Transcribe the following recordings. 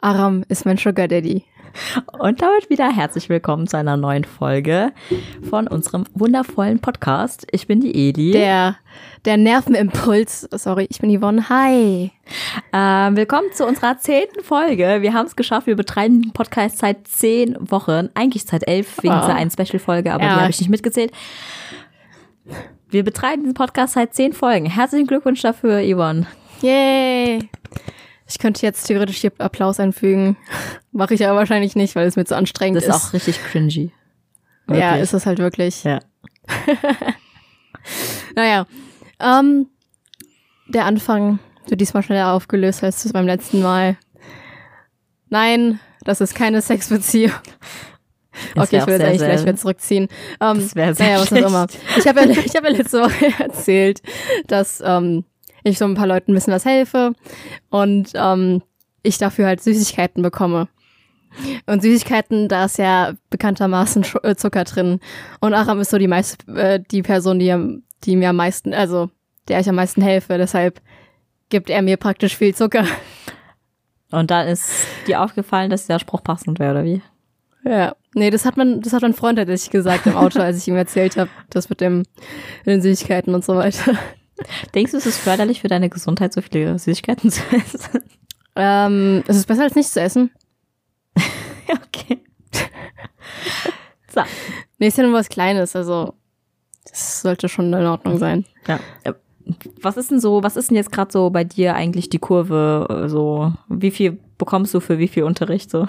Aram ist mein Sugar Daddy. Und damit wieder herzlich willkommen zu einer neuen Folge von unserem wundervollen Podcast. Ich bin die Edi. Der, der Nervenimpuls. Sorry, ich bin Yvonne. Hi. Ähm, willkommen zu unserer zehnten Folge. Wir haben es geschafft. Wir betreiben den Podcast seit zehn Wochen. Eigentlich seit elf wegen Oh. dieser einen Special-Folge, aber Ja. die habe ich nicht mitgezählt. Wir betreiben diesen Podcast seit zehn Folgen. Herzlichen Glückwunsch dafür, Yvonne. Yay. Ich könnte jetzt theoretisch hier Applaus einfügen. Mache ich aber wahrscheinlich nicht, weil es mir zu anstrengend Das ist. ist auch richtig cringy. ja, Wirklich. ist es halt wirklich. Ja. Naja. Ähm, der Anfang wird diesmal schneller aufgelöst als beim letzten Mal. Nein, das ist keine Sexbeziehung. Das Okay, ich will jetzt eigentlich gleich wieder zurückziehen. Ähm, Das wär sehr naja, was auch immer. Ich habe ja, ich hab ja letzte Woche erzählt, dass ähm, ich so ein paar Leuten ein bisschen was helfe und ähm, ich dafür halt Süßigkeiten bekomme. Und Süßigkeiten, da ist ja bekanntermaßen äh, Zucker drin. Und Aram ist so die meist, äh, die Person, die, am- die mir am meisten, also der ich am meisten helfe. Deshalb gibt er mir praktisch viel Zucker. Und dann ist dir aufgefallen, dass der Spruch passend wäre, oder wie? Ja, nee, das hat man, das hat mein Freund tatsächlich gesagt im Auto, als ich ihm erzählt habe, das mit dem mit den Süßigkeiten und so weiter. Denkst du, es ist förderlich für deine Gesundheit, so viele Süßigkeiten zu essen? Ähm, es ist besser als nichts zu essen. okay. So, Nee, ist ja nur was Kleines, also das sollte schon in Ordnung sein. ja. Was ist denn so, was ist denn jetzt gerade so bei dir eigentlich die Kurve? äh, So, wie viel bekommst du für wie viel Unterricht? So,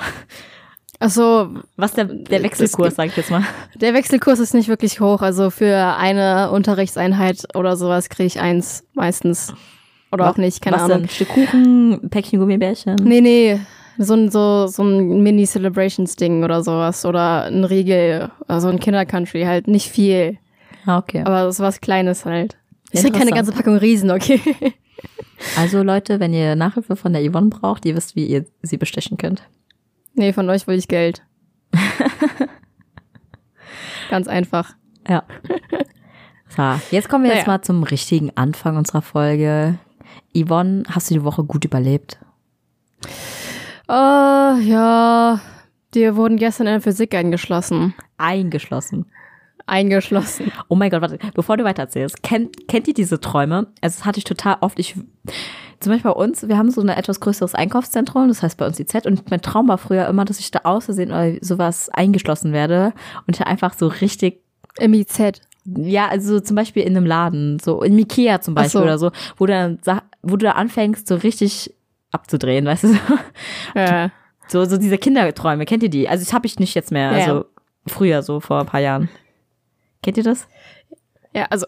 Also was der, der Wechselkurs, sag ich jetzt mal. der Wechselkurs ist nicht wirklich hoch, also für eine Unterrichtseinheit oder sowas kriege ich eins meistens. Oder auch nicht, keine was Ahnung. Denn? Stück Kuchen, ein Päckchen Gummibärchen? Nee, nee. So ein, so, so ein Mini-Celebrations-Ding oder sowas. Oder ein Riegel, also ein Kinder-Country, halt nicht viel. Ah, okay. Aber so was Kleines halt. Ich krieg keine ganze Packung Riesen, okay? Also Leute, wenn ihr Nachhilfe von der Yvonne braucht, ihr wisst, wie ihr sie bestechen könnt. Nee, von euch will ich Geld. Ganz einfach. Ja. So, jetzt kommen wir jetzt Naja. mal zum richtigen Anfang unserer Folge. Yvonne, hast du die Woche gut überlebt? Oh, ja. Die wurden gestern in der Physik eingeschlossen. Eingeschlossen. Eingeschlossen. Oh mein Gott, warte, bevor du weiter erzählst, kennt, kennt ihr diese Träume? Also, das hatte ich total oft. Ich, zum Beispiel bei uns, wir haben so ein etwas größeres Einkaufszentrum, das heißt bei uns die Z. Und mein Traum war früher immer, dass ich da aus Versehen oder sowas eingeschlossen werde und ich einfach so richtig Im IZ. Ja, also zum Beispiel in einem Laden, so in Ikea zum Beispiel so. oder so, wo du, dann, wo du da anfängst, so richtig abzudrehen, weißt du? Ja. So, so diese Kinderträume, kennt ihr die? Also das habe ich nicht jetzt mehr, Ja. also früher, so vor ein paar Jahren. Kennt ihr das? ja, also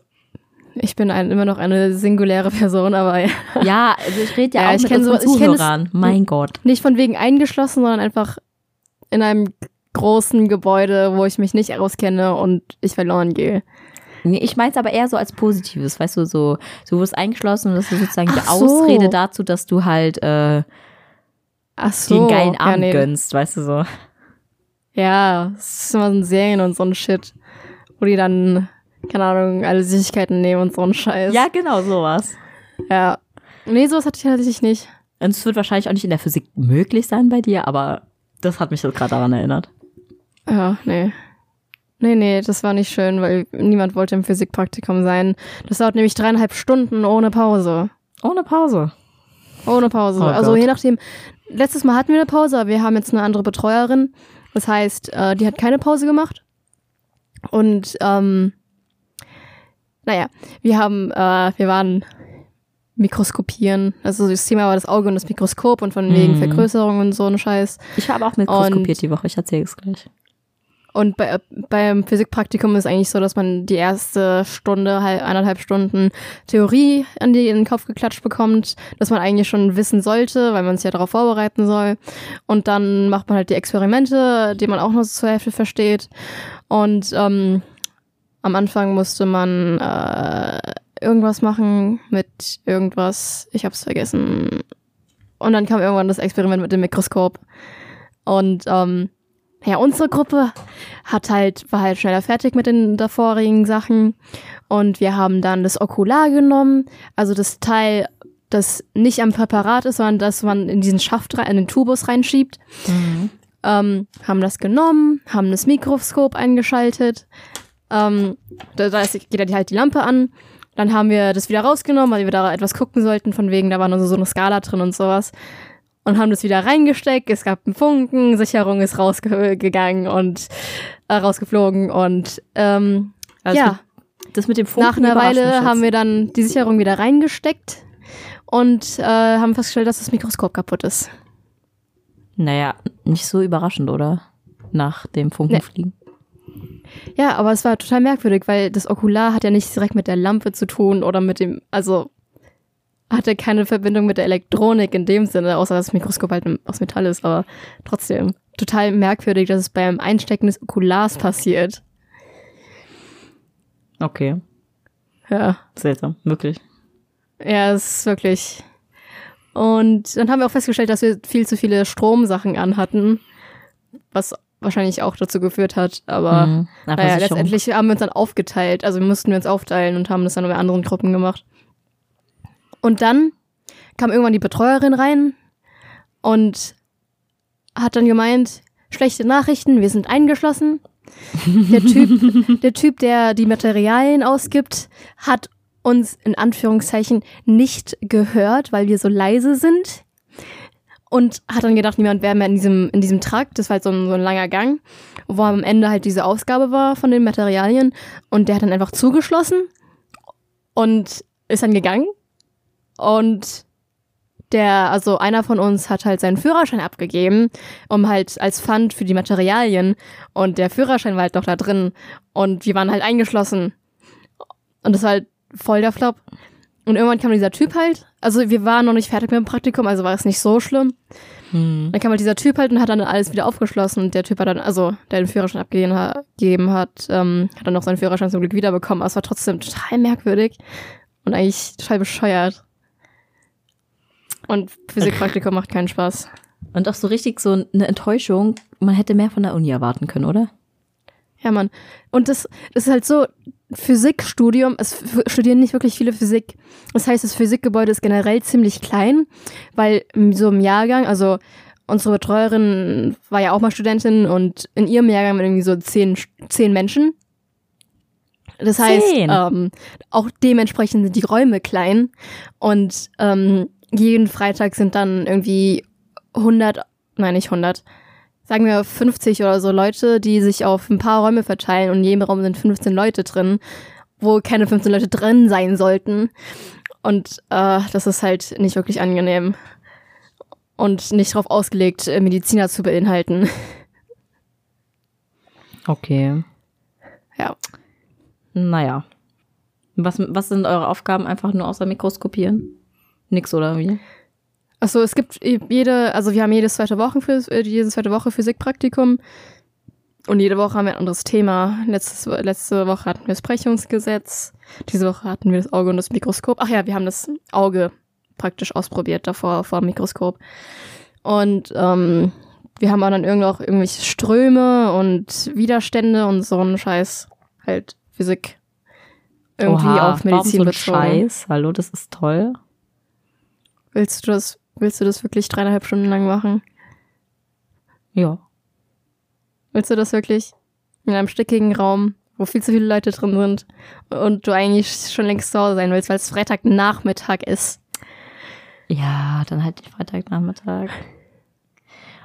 ich bin ein, immer noch eine singuläre Person, aber ja. Ja, also ich rede ja, Ja, auch ich mit unseren so- das- Zuhörern. mein Gott. nicht von wegen eingeschlossen, sondern einfach in einem großen Gebäude, wo ich mich nicht auskenne und ich verloren gehe. Nee, ich meine es aber eher so als Positives, weißt du, so, du wirst eingeschlossen und das ist sozusagen die Ach so. Ausrede dazu, dass du halt äh, Ach so. einen geilen ja, Abend nee. gönnst, weißt du so. Ja, es ist immer so ein Serien und so ein Shit, wo die dann, keine Ahnung, alle Süßigkeiten nehmen und so ein Scheiß. Ja, genau, sowas. Ja. Nee, sowas hatte ich tatsächlich nicht. Und es wird wahrscheinlich auch nicht in der Physik möglich sein bei dir, aber das hat mich so gerade daran erinnert. Ja, nee. Nee, nee, das war nicht schön, weil niemand wollte im Physikpraktikum sein. Das dauert nämlich dreieinhalb Stunden ohne Pause. Ohne Pause. Ohne Pause. Oh also Gott. je nachdem. Letztes Mal hatten wir eine Pause, aber wir haben jetzt eine andere Betreuerin. Das heißt, äh, die hat keine Pause gemacht. Und ähm, naja, wir haben, äh, wir waren mikroskopieren. Also das Thema war das Auge und das Mikroskop und von wegen Mhm. Vergrößerung und so ein Scheiß. Ich habe auch mikroskopiert die Woche, ich erzähle es gleich. Und bei, beim Physikpraktikum ist eigentlich so, dass man die erste Stunde, halb, eineinhalb Stunden Theorie an die in den Kopf geklatscht bekommt, dass man eigentlich schon wissen sollte, weil man sich ja darauf vorbereiten soll. Und dann macht man halt die Experimente, die man auch nur so zur Hälfte versteht. Und ähm, am Anfang musste man äh, irgendwas machen mit irgendwas. Ich hab's vergessen. Und dann kam irgendwann das Experiment mit dem Mikroskop. Und ähm, ja, unsere Gruppe hat halt, war halt schneller fertig mit den davorigen Sachen. Und wir haben dann das Okular genommen, also das Teil, das nicht am Präparat ist, sondern dass man in diesen Schaft rein, in den Tubus reinschiebt. Mhm. Ähm, haben das genommen, haben das Mikroskop eingeschaltet. Ähm, da, da ist, geht halt die Lampe an. Dann haben wir das wieder rausgenommen, weil wir da etwas gucken sollten, von wegen, da war nur so eine Skala drin und sowas. Und haben das wieder reingesteckt. Es gab einen Funken, Sicherung ist rausgegangen und äh, rausgeflogen. Und ähm, Also ja, Das mit dem Funken nach einer Weile haben wir dann die Sicherung wieder reingesteckt und äh, haben festgestellt, dass das Mikroskop kaputt ist. Naja, nicht so überraschend, oder? Nach dem Funkenfliegen. Ja, aber es war total merkwürdig, weil das Okular hat ja nichts direkt mit der Lampe zu tun oder mit dem, also hatte keine Verbindung mit der Elektronik in dem Sinne, außer dass das Mikroskop halt aus Metall ist, aber trotzdem total merkwürdig, dass es beim Einstecken des Okulars passiert. Okay, Ja. seltsam, wirklich. Ja, es ist wirklich. Und dann haben wir auch festgestellt, dass wir viel zu viele Stromsachen anhatten, was wahrscheinlich auch dazu geführt hat. Aber Mhm. Naja, letztendlich haben wir uns dann aufgeteilt. Also mussten wir uns aufteilen und haben das dann bei anderen Gruppen gemacht. Und dann kam irgendwann die Betreuerin rein und hat dann gemeint, schlechte Nachrichten, wir sind eingeschlossen. Der Typ, der Typ, der die Materialien ausgibt, hat uns in Anführungszeichen nicht gehört, weil wir so leise sind. Und hat dann gedacht, niemand wäre mehr in diesem, in diesem Trakt. Das war halt so ein, so ein langer Gang, wo am Ende halt diese Ausgabe war von den Materialien. Und der hat dann einfach zugeschlossen und ist dann gegangen. Und der, also einer von uns hat halt seinen Führerschein abgegeben, um halt als Pfand für die Materialien. Und der Führerschein war halt noch da drin. Und wir waren halt eingeschlossen. Und das war halt voll der Flop. Und irgendwann kam dieser Typ halt. Also wir waren noch nicht fertig mit dem Praktikum, also war es nicht so schlimm. Mhm. Dann kam halt dieser Typ halt und hat dann alles wieder aufgeschlossen. Und der Typ hat dann, also der den Führerschein abgegeben ha- gegeben hat, ähm, hat dann noch seinen Führerschein zum Glück wiederbekommen. Aber es war trotzdem total merkwürdig und eigentlich total bescheuert. Und Physikpraktikum macht keinen Spaß. Und auch so richtig so eine Enttäuschung. Man hätte mehr von der Uni erwarten können, oder? Ja, Mann. Und das, das ist halt so, Physikstudium, es studieren nicht wirklich viele Physik. Das heißt, das Physikgebäude ist generell ziemlich klein, weil so im Jahrgang, also unsere Betreuerin war ja auch mal Studentin und in ihrem Jahrgang waren irgendwie so zehn, zehn Menschen. Das heißt, ähm, auch dementsprechend sind die Räume klein und ähm, jeden Freitag sind dann irgendwie 100, nein, nicht 100, sagen wir 50 oder so Leute, die sich auf ein paar Räume verteilen und in jedem Raum sind 15 Leute drin, wo keine 15 Leute drin sein sollten. Und äh, das ist halt nicht wirklich angenehm und nicht darauf ausgelegt, äh, Mediziner zu beinhalten. Okay. Ja. Naja. Was, was sind eure Aufgaben einfach nur außer Mikroskopieren? Nix oder wie? Also es gibt jede, also wir haben jedes zweite Woche für äh, jede zweite Woche Physikpraktikum und jede Woche haben wir ein anderes Thema. Letztes, letzte Woche hatten wir das Brechungsgesetz, diese Woche hatten wir das Auge und das Mikroskop. Ach ja, wir haben das Auge praktisch ausprobiert davor vor dem Mikroskop. Und ähm, wir haben auch dann irgendwo auch irgendwelche Ströme und Widerstände und so einen Scheiß halt Physik irgendwie Oha, auf Medizin warum so ein bezogen. Scheiß. Hallo, das ist toll. Willst du das, willst du das wirklich dreieinhalb Stunden lang machen? Ja. Willst du das wirklich? In einem stickigen Raum, wo viel zu viele Leute drin sind und du eigentlich schon längst zu Hause sein willst, weil es Freitagnachmittag ist. Ja, dann halt Freitagnachmittag.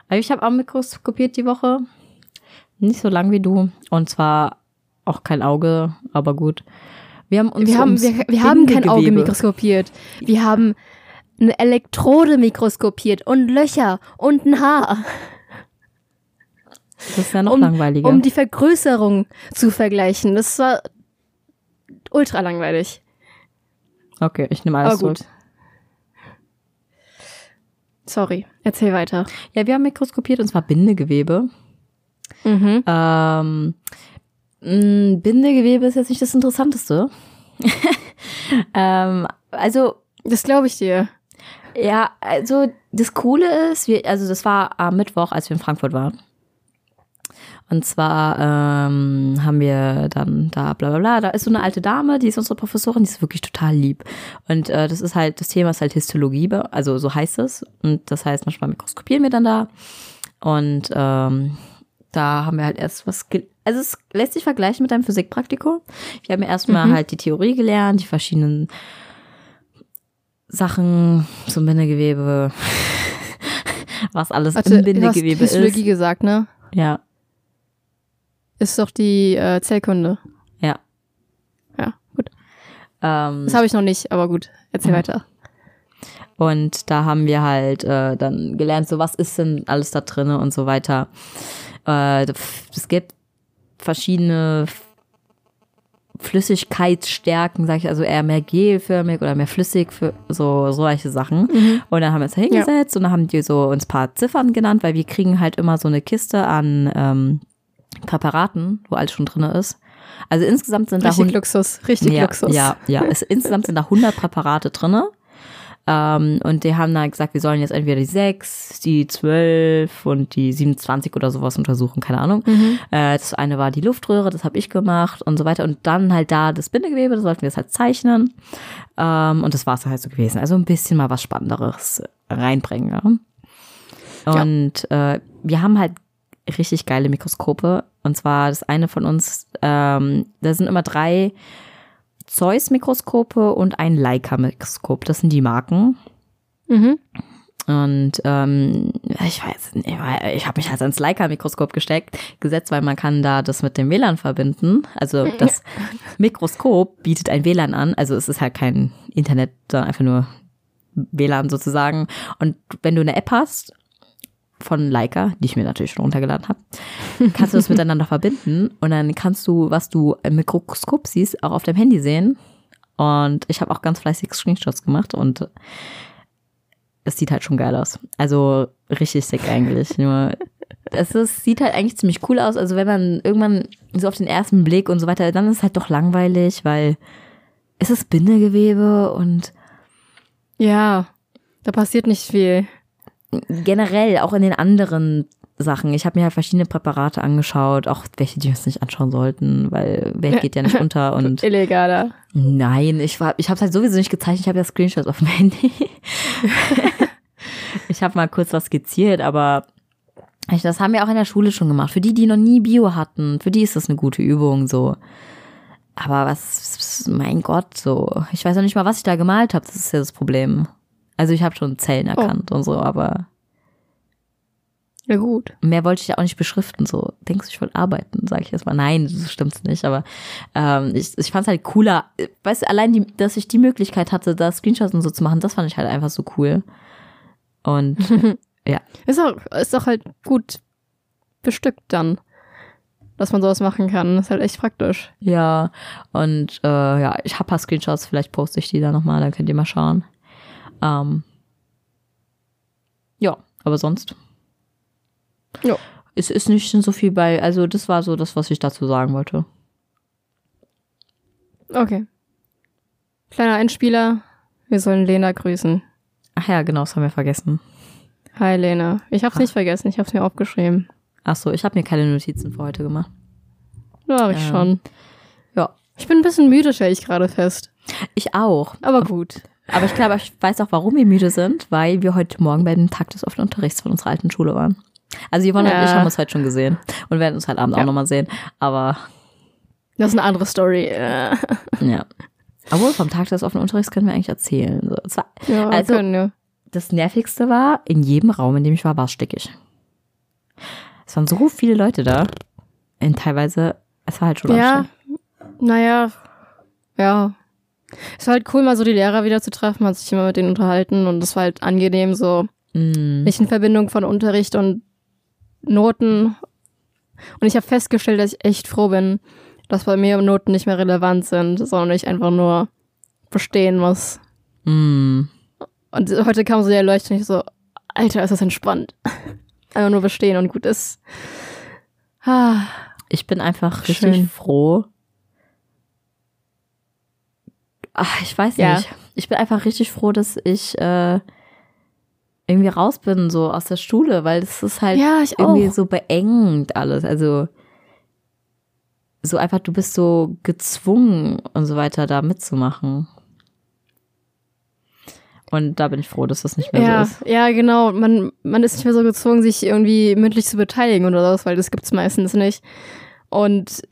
Aber ich habe auch mikroskopiert die Woche. Nicht so lang wie du. Und zwar auch kein Auge, aber gut. Wir haben uns Wir haben, wir, wir haben kein Auge mikroskopiert. Wir haben eine Elektrode mikroskopiert und Löcher und ein Haar, Das ist ja noch um, langweiliger. um die Vergrößerung zu vergleichen. Das war ultra langweilig. okay, ich nehme Aber alles gut. zurück. Sorry, erzähl weiter. Ja, wir haben mikroskopiert und zwar Bindegewebe. Mhm. Ähm, Bindegewebe ist jetzt nicht das Interessanteste. ähm, also Das glaube ich dir. Ja, also das Coole ist, wir, also das war am Mittwoch, als wir in Frankfurt waren. Und zwar ähm, haben wir dann da bla bla bla. Da ist so eine alte Dame, die ist unsere Professorin, die ist wirklich total lieb. Und äh, das ist halt, das Thema ist halt Histologie, also so heißt es. Und das heißt, manchmal mikroskopieren wir dann da. Und ähm, da haben wir halt erst was, also es lässt sich vergleichen mit einem Physikpraktikum. Wir haben erstmal mhm. halt die Theorie gelernt, die verschiedenen Sachen zum Bindegewebe, was alles Warte, im Bindegewebe ist. Du hast Histologie gesagt, ne? Ja. Ist doch die äh, Zellkunde. Ja. Ja, gut. Ähm, das habe ich noch nicht, aber gut, erzähl ja. weiter. Und da haben wir halt äh, dann gelernt, so was ist denn alles da drinne und so weiter. Äh, es gibt verschiedene Flüssigkeitsstärken, sag ich, also eher mehr gelförmig oder mehr flüssig für so solche Sachen. Mhm. Und dann haben wir uns da hingesetzt ja. und dann haben die so uns paar Ziffern genannt, weil wir kriegen halt immer so eine Kiste an ähm, Präparaten, wo alles schon drin ist. Also insgesamt sind richtig da Luxus, richtig ja, Luxus. Ja, ja. Es, insgesamt sind da 100 Präparate drin. Ähm, und die haben dann gesagt, wir sollen jetzt entweder die 6, die 12 und die 27 oder sowas untersuchen, keine Ahnung. Mhm. Äh, das eine war die Luftröhre, das habe ich gemacht und so weiter. Und dann halt da das Bindegewebe, da sollten wir es halt zeichnen. Ähm, und das war es halt so gewesen. Also ein bisschen mal was Spannenderes reinbringen. Ja? Und ja. Äh, wir haben halt richtig geile Mikroskope. Und zwar das eine von uns, ähm, da sind immer drei Zeiss-Mikroskope und ein Leica-Mikroskop. Das sind die Marken. Mhm. Und ähm, ich weiß nicht, ich habe mich halt ans Leica-Mikroskop gesteckt, gesetzt, weil man kann da das mit dem WLAN verbinden. Also das Mikroskop bietet ein WLAN an. Also es ist halt kein Internet, sondern einfach nur WLAN sozusagen. Und wenn du eine App hast von Leica, die ich mir natürlich schon runtergeladen habe, kannst du das miteinander verbinden und dann kannst du, was du im Mikroskop siehst, auch auf deinem Handy sehen. Und ich habe auch ganz fleißig Screenshots gemacht und es sieht halt schon geil aus. Also richtig sick eigentlich. Nur es ist, sieht halt eigentlich ziemlich cool aus. Also wenn man irgendwann so auf den ersten Blick und so weiter, dann ist es halt doch langweilig, weil es ist Bindegewebe und ja, da passiert nicht viel generell auch in den anderen Sachen. Ich habe mir halt verschiedene Präparate angeschaut, auch welche, die wir uns nicht anschauen sollten, weil Welt geht ja nicht unter und illegaler. Nein, ich war, ich habe es halt sowieso nicht gezeigt. Ich habe ja Screenshots auf dem Handy. ich habe mal kurz was skizziert, aber das haben wir auch in der Schule schon gemacht. Für die, die noch nie Bio hatten, für die ist das eine gute Übung so. Aber was, mein Gott, so. Ich weiß noch nicht mal, was ich da gemalt habe. Das ist ja das Problem. Also ich habe schon Zellen oh. erkannt oh. und so, aber. Ja, gut. Mehr wollte ich ja auch nicht beschriften. So, denkst du, ich wollte arbeiten, sage ich erstmal. Nein, das stimmt nicht. Aber ähm, ich, ich fand es halt cooler. Weißt du, allein, die, dass ich die Möglichkeit hatte, da Screenshots und so zu machen, das fand ich halt einfach so cool. Und ja. Ist auch, ist auch halt gut bestückt dann, dass man sowas machen kann. Das ist halt echt praktisch. Ja, und äh, ja, ich habe paar Screenshots, vielleicht poste ich die da nochmal, dann könnt ihr mal schauen. Ähm, ja, aber sonst. Ja. Es ist nicht so viel bei, also das war so das, was ich dazu sagen wollte. Okay. Kleiner Einspieler, wir sollen Lena grüßen. Ach ja, genau, das haben wir vergessen. Hi Lena. Ich hab's Ach. nicht vergessen, ich hab's mir aufgeschrieben. Ach so, ich habe mir keine Notizen für heute gemacht. Ja, hab ich ähm, schon. Ja. Ich bin ein bisschen müde, stelle ich gerade fest. Ich auch. Aber gut. Aber ich glaube, ich weiß auch, warum wir müde sind, weil wir heute Morgen bei dem Tag des offenen Unterrichts von unserer alten Schule waren. Also Yvonne ja. und ich haben uns heute schon gesehen und werden uns halt abends ja. auch nochmal sehen. Aber das ist eine andere Story. ja. Obwohl, vom Tag des offenen Unterrichts können wir eigentlich erzählen. So, war, ja, also, können, ja. das Nervigste war, in jedem Raum, in dem ich war, war es stickig. Es waren so viele Leute da. Und teilweise, es war halt schon Ja, naja, ja. Es war halt cool, mal so die Lehrer wieder zu treffen, man hat sich immer mit denen unterhalten und es war halt angenehm, so mm. nicht in Verbindung von Unterricht und Noten. Und ich habe festgestellt, dass ich echt froh bin, dass bei mir Noten nicht mehr relevant sind, sondern ich einfach nur bestehen muss. Mm. Und heute kam so die Erleuchtung, ich so, Alter, ist das entspannt. einfach nur bestehen und gut ist. Ah, ich bin einfach Schön. richtig froh, Ach, ich weiß ja. nicht. Ich bin einfach richtig froh, dass ich äh, irgendwie raus bin, so aus der Schule, weil das ist halt Ja, ich irgendwie auch. so beengend alles. Also so einfach, du bist so gezwungen und so weiter, da mitzumachen. Und da bin ich froh, dass das nicht mehr Ja, so ist. ja, genau. Man, man ist nicht mehr so gezwungen, sich irgendwie mündlich zu beteiligen oder sowas, weil das gibt's meistens nicht. Und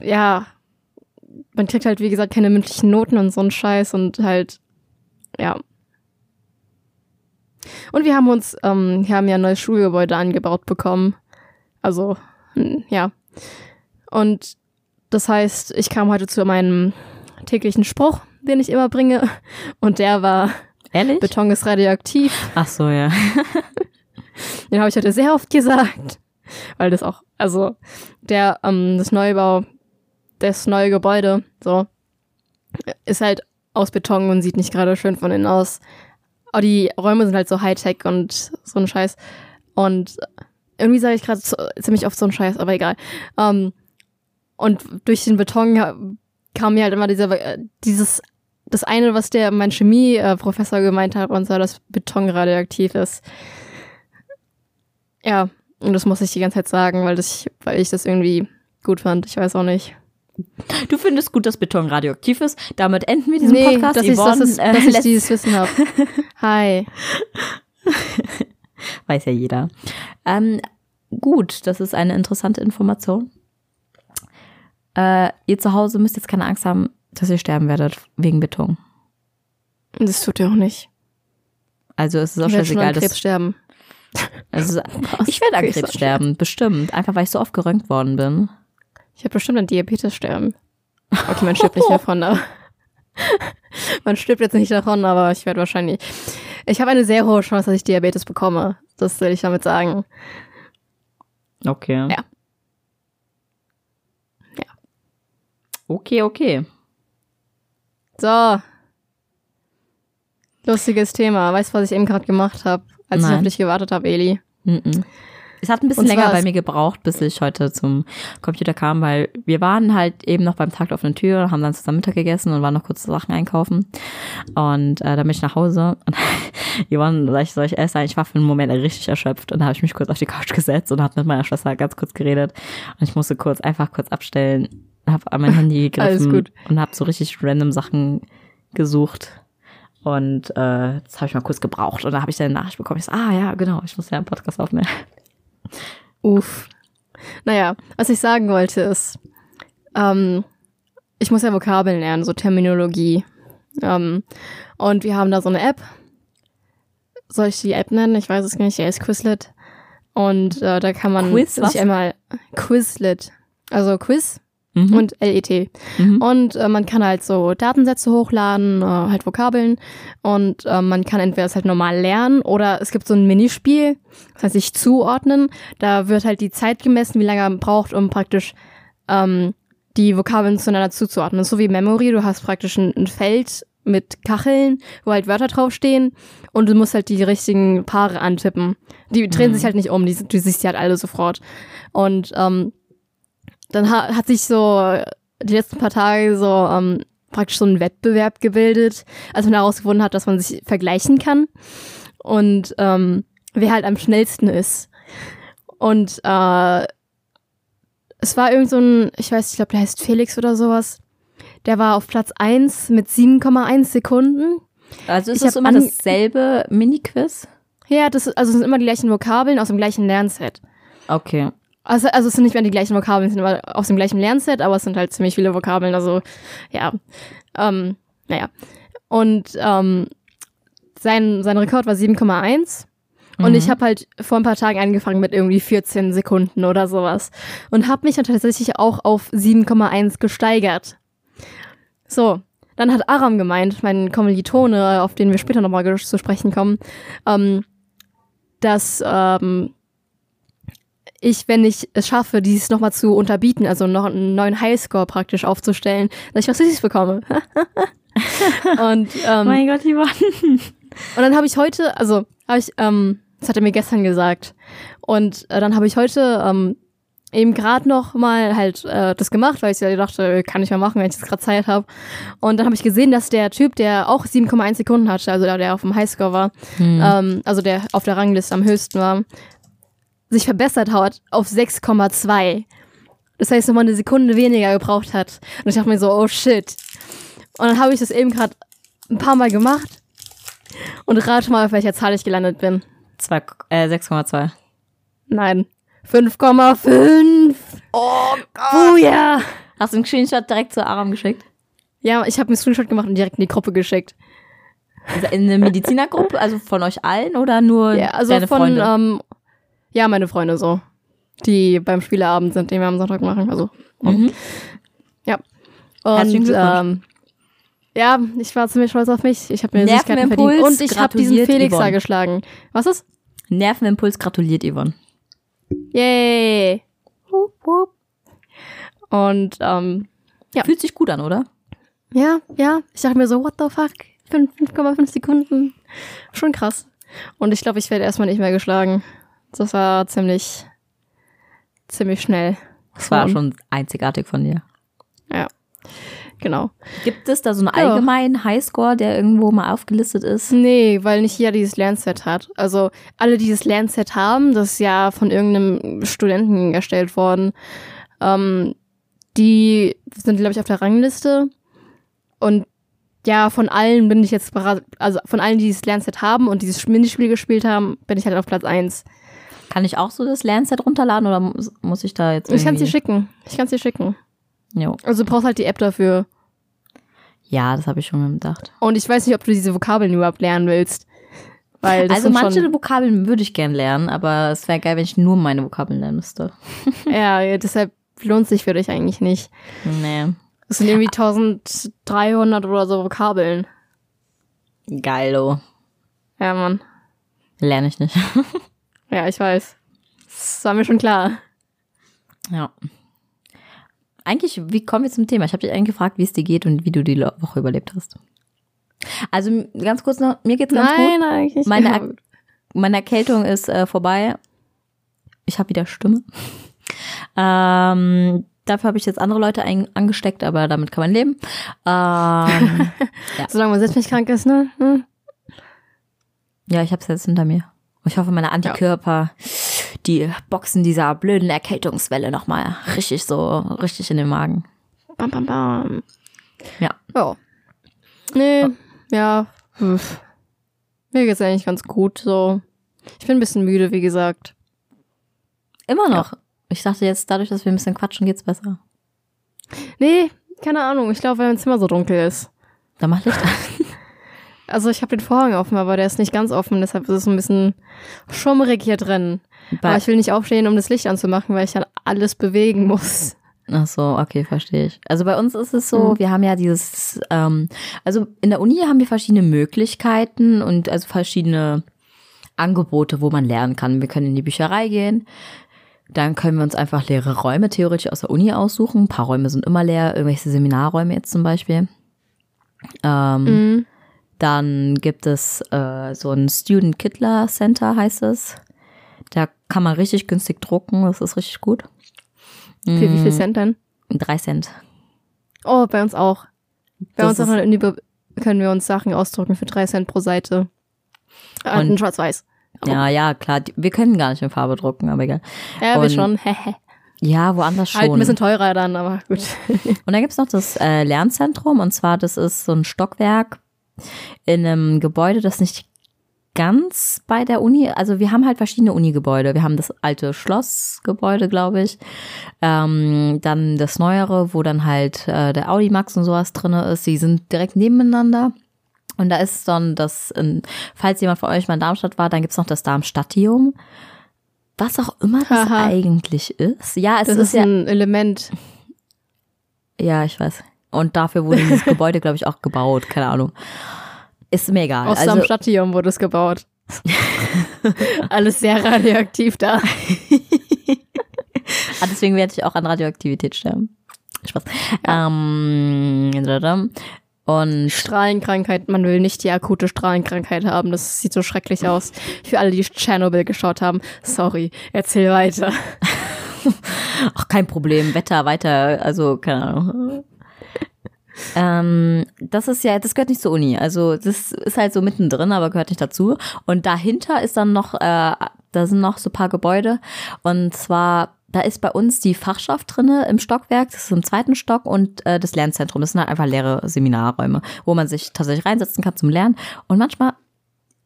ja, man kriegt halt, wie gesagt, keine mündlichen Noten und so einen Scheiß und halt, ja. Und wir haben uns, ähm, wir haben ja ein neues Schulgebäude angebaut bekommen. Also, ja. Und das heißt, ich kam heute zu meinem täglichen Spruch, den ich immer bringe. Und der war, Ehrlich? Beton ist radioaktiv. Ach so, ja. Den habe ich heute sehr oft gesagt. Weil das auch, also der, ähm, das Neubau, das neue Gebäude, so, ist halt aus Beton und sieht nicht gerade schön von innen aus. Aber die Räume sind halt so Hightech und so ein Scheiß. Und irgendwie sage ich gerade ziemlich oft so ein Scheiß, aber egal. Ähm, und durch den Beton kam mir halt immer dieser, äh, dieses, das eine, was der, mein Chemie-Professor gemeint hat, und zwar, dass Beton radioaktiv ist. Ja, und das muss ich die ganze Zeit sagen, weil, das, weil ich das irgendwie gut fand. Ich weiß auch nicht. Du findest gut, dass Beton radioaktiv ist. Damit enden wir diesen nee, Podcast. dass ich, Yvonne, dass, es, äh, dass ich dieses Wissen habe. Hi. Weiß ja jeder. Ähm, gut, das ist eine interessante Information. Äh, ihr zu Hause müsst jetzt keine Angst haben, dass ihr sterben werdet wegen Beton. Das tut ja auch nicht. Also es ist auch Ich scheißegal. an Krebs Dass, sterben. also, ich werde an Krebs sterben, bestimmt. Einfach weil ich so oft geröntgt worden bin. Ich habe bestimmt an Diabetes sterben. Okay, man stirbt nicht davon, aber man stirbt jetzt nicht davon, aber ich werde wahrscheinlich. Ich habe eine sehr hohe Chance, dass ich Diabetes bekomme. Das will ich damit sagen. Okay. Ja. Ja. Okay, okay. So. Lustiges Thema. Weißt du, was ich eben gerade gemacht habe, als ich Nein. auf dich gewartet habe, Eli? Mhm. Es hat ein bisschen länger bei mir gebraucht, bis ich heute zum Computer kam, weil wir waren halt eben noch beim Tag der offenen Tür, haben dann zusammen Mittag gegessen und waren noch kurz Sachen einkaufen. Und äh, dann bin ich nach Hause und Johann, soll ich, soll ich essen? Ich war für einen Moment richtig erschöpft und da habe ich mich kurz auf die Couch gesetzt und habe mit meiner Schwester ganz kurz geredet. Und ich musste kurz einfach kurz abstellen, habe an mein Handy gegriffen und habe so richtig random Sachen gesucht. Und äh, das habe ich mal kurz gebraucht. Und da habe ich dann eine Nachricht bekommen. Ich so, ah ja, genau, ich muss ja einen Podcast aufnehmen. Uff. Naja, was ich sagen wollte ist, ähm, ich muss ja Vokabeln lernen, so Terminologie. Ähm, und wir haben da so eine App. Soll ich die App nennen? Ich weiß es gar nicht. Die heißt Quizlet. Und äh, da kann man Quiz, sich was? einmal Quizlet, also Quiz Mhm. und LET. Mhm. Und äh, man kann halt so Datensätze hochladen, äh, halt Vokabeln. Und äh, man kann entweder es halt normal lernen oder es gibt so ein Minispiel, das heißt sich zuordnen. Da wird halt die Zeit gemessen, wie lange man braucht, um praktisch ähm, die Vokabeln zueinander zuzuordnen. So wie Memory, du hast praktisch ein, ein Feld mit Kacheln, wo halt Wörter draufstehen und du musst halt die richtigen Paare antippen. Die drehen Mhm. sich halt nicht um, die, du siehst die halt alle sofort. Und ähm, dann ha hat sich so die letzten paar Tage so ähm, praktisch so ein Wettbewerb gebildet, als man herausgefunden hat, dass man sich vergleichen kann und ähm, wer halt am schnellsten ist. Und äh, es war irgend so ein, ich weiß, ich glaube, der heißt Felix oder sowas. Der war auf Platz 1 mit 7,1 Sekunden. Also ist hab immer dasselbe Mini-Quiz? Ja, das, also es sind immer die gleichen Vokabeln aus dem gleichen Lernset. Okay. Also, also es sind nicht mehr die gleichen Vokabeln, es sind immer aus dem gleichen Lernset, aber es sind halt ziemlich viele Vokabeln. Also ja, ähm, naja. Und ähm, sein, sein Rekord war 7,1. Und Mhm. ich habe halt vor ein paar Tagen angefangen mit irgendwie 14 Sekunden oder sowas. Und habe mich dann tatsächlich auch auf 7,1 gesteigert. So, dann hat Aram gemeint, mein Kommilitone, auf den wir später nochmal zu sprechen kommen, ähm, dass ähm, ich, wenn ich es schaffe, dies nochmal zu unterbieten, also noch einen neuen Highscore praktisch aufzustellen, dass ich was Süßes bekomme. und, ähm, mein Gott, Yvonne. und dann habe ich heute, also habe ich, ähm, das hat er mir gestern gesagt. Und äh, dann habe ich heute ähm, eben gerade noch mal halt äh, das gemacht, weil ich ja dachte, kann ich mal machen, wenn ich jetzt gerade Zeit habe. Und dann habe ich gesehen, dass der Typ, der auch 7,1 Sekunden hatte, also der, der auf dem Highscore war, Hm. ähm, also der auf der Rangliste am höchsten war, sich verbessert hat auf 6,2. Das heißt, nochmal eine Sekunde weniger gebraucht hat. Und ich dachte mir so, oh shit. Und dann habe ich das eben gerade ein paar Mal gemacht. Und rate mal, auf welcher Zahl ich gelandet bin. Zwei, äh, 6,2. Nein. 5,5. Oh Oh ja. Hast du einen Screenshot direkt zu Aram geschickt? Ja, ich habe einen Screenshot gemacht und direkt in die Gruppe geschickt. Also in eine Medizinergruppe, also von euch allen oder nur Ja, also deine von, Freunde? ähm, ja, meine Freunde so. Die beim Spieleabend sind, den wir am Sonntag machen. Also, mhm. und Herzlichen Glückwunsch. ähm, ja, ich war ziemlich stolz auf mich. Ich habe mir Süßigkeiten verdient. Und ich habe diesen Felix da Yvonne. geschlagen. Was ist? Nervenimpuls gratuliert, Yvonne. Yay! Hup, hup. Und ähm, Ja. Fühlt sich gut an, oder? ja, ja, ich dachte mir so, what the fuck? 5 5,5 Sekunden. Schon krass. Und ich glaube, ich werde erstmal nicht mehr geschlagen. Das war ziemlich, ziemlich schnell. Das war Schon. einzigartig von dir. Ja, genau. Gibt es da so einen Ja. allgemeinen Highscore, der irgendwo mal aufgelistet ist? Nee, weil nicht jeder dieses Lernset hat. Also alle, die dieses Lernset haben, das ist ja von irgendeinem Studenten erstellt worden. Ähm, die sind, glaube ich, auf der Rangliste. Und ja, von allen bin ich jetzt, also von allen, die dieses Lernset haben und dieses Minispiel gespielt haben, bin ich halt auf Platz 1. Kann ich auch so das Lernset runterladen oder muss, muss ich da jetzt Ich kann dir schicken. Ich kann dir schicken. Jo. Also du brauchst halt die App dafür. Ja, das habe ich schon gedacht. Und ich weiß nicht, ob du diese Vokabeln überhaupt lernen willst. Weil das Also manche Vokabeln würde ich gern lernen, aber es wäre geil, wenn ich nur meine Vokabeln lernen müsste. ja, deshalb lohnt sich für dich eigentlich nicht. Nee. Das sind irgendwie 1300 oder so Vokabeln. Geilo. Ja, Mann. Lerne ich nicht. Ja, ich weiß. Das war mir schon klar. ja. Eigentlich, wie kommen wir zum Thema? Ich habe dich eigentlich gefragt, wie es dir geht und wie du die Woche überlebt hast. Also ganz kurz noch, mir geht's ganz gut. Nein, eigentlich. Meine, ja, Ak- meine Erkältung ist äh, vorbei. Ich habe wieder Stimme. Ähm, dafür habe ich jetzt andere Leute angesteckt, aber damit kann man leben. Ähm, Solange man selbst nicht krank ist, ne? Hm. ja, ich habe es jetzt hinter mir. Ich hoffe, meine Antikörper, die boxen dieser blöden Erkältungswelle nochmal richtig so, richtig in den Magen. Bam, bam, bam. Ja. Ja. Nee, ja. pf. Mir geht's eigentlich ganz gut, so. Ich bin ein bisschen müde, wie gesagt. Immer noch. Ich dachte jetzt, dadurch, dass wir ein bisschen quatschen, geht's besser. Nee, keine Ahnung. Ich glaube, weil mein Zimmer so dunkel ist. Dann mach Licht an. Also ich habe den Vorhang offen, aber der ist nicht ganz offen, deshalb ist es ein bisschen schummrig hier drin. Aber Bei, ich will nicht aufstehen, um das Licht anzumachen, weil ich dann alles bewegen muss. ach so, okay, verstehe ich. Also bei uns ist es so, Mhm. wir haben ja dieses, ähm, also in der Uni haben wir verschiedene Möglichkeiten und also verschiedene Angebote, wo man lernen kann. Wir können in die Bücherei gehen. Dann können wir uns einfach leere Räume theoretisch aus der Uni aussuchen. Ein paar Räume sind immer leer, irgendwelche Seminarräume jetzt zum Beispiel. Ähm, Mhm. Dann gibt es äh, so ein Student Kittler Center, heißt es. Da kann man richtig günstig drucken, das ist richtig gut. Für wie Mm. viel Cent denn? Drei Cent. Oh, bei uns auch. Bei Das uns auch an der können wir uns Sachen ausdrucken für drei Cent pro Seite. Äh, Und- in schwarz-weiß. Ja, ja, klar. Wir können gar nicht in Farbe drucken, aber egal. Ja, wir Und- schon. Hehe. Ja, woanders schon. halt ein bisschen teurer dann, aber gut. Und dann gibt's noch das äh, Lernzentrum. Und zwar, das ist so ein Stockwerk in einem Gebäude, das nicht ganz bei der Uni, also wir haben halt verschiedene Uni-Gebäude. Wir haben das alte Schlossgebäude, glaube ich. Ähm, dann das neuere, wo dann halt äh, der Audimax und sowas drinne ist. Die sind direkt nebeneinander. Und da ist dann das, in, falls jemand von euch mal in Darmstadt war, dann gibt's noch das Darmstadtium. Was auch immer das Haha. eigentlich ist. Ja, es Das ist, ist ja. ein Element. Ja, ich weiß. Und dafür wurde dieses Gebäude, glaube ich, auch gebaut. Keine Ahnung. Ist mir egal. Aus also, dem Stadtium wurde es gebaut. Alles sehr radioaktiv da. ah, deswegen werde ich auch an Radioaktivität sterben. Spaß. Ähm, und Strahlenkrankheit, man will nicht die akute Strahlenkrankheit haben. Das sieht so schrecklich aus. Für alle, die Tschernobyl geschaut haben, sorry, erzähl weiter. Ach, kein Problem, Wetter weiter, also keine Ahnung. Ähm, das ist ja, das gehört nicht zur Uni. Also das ist halt so mittendrin, aber gehört nicht dazu. Und dahinter ist dann noch, äh, da sind noch so paar Gebäude. Und zwar, da ist bei uns die Fachschaft drinne im Stockwerk, das ist im zweiten Stock und äh, das Lernzentrum. Das sind halt einfach leere Seminarräume, wo man sich tatsächlich reinsetzen kann zum Lernen. Und manchmal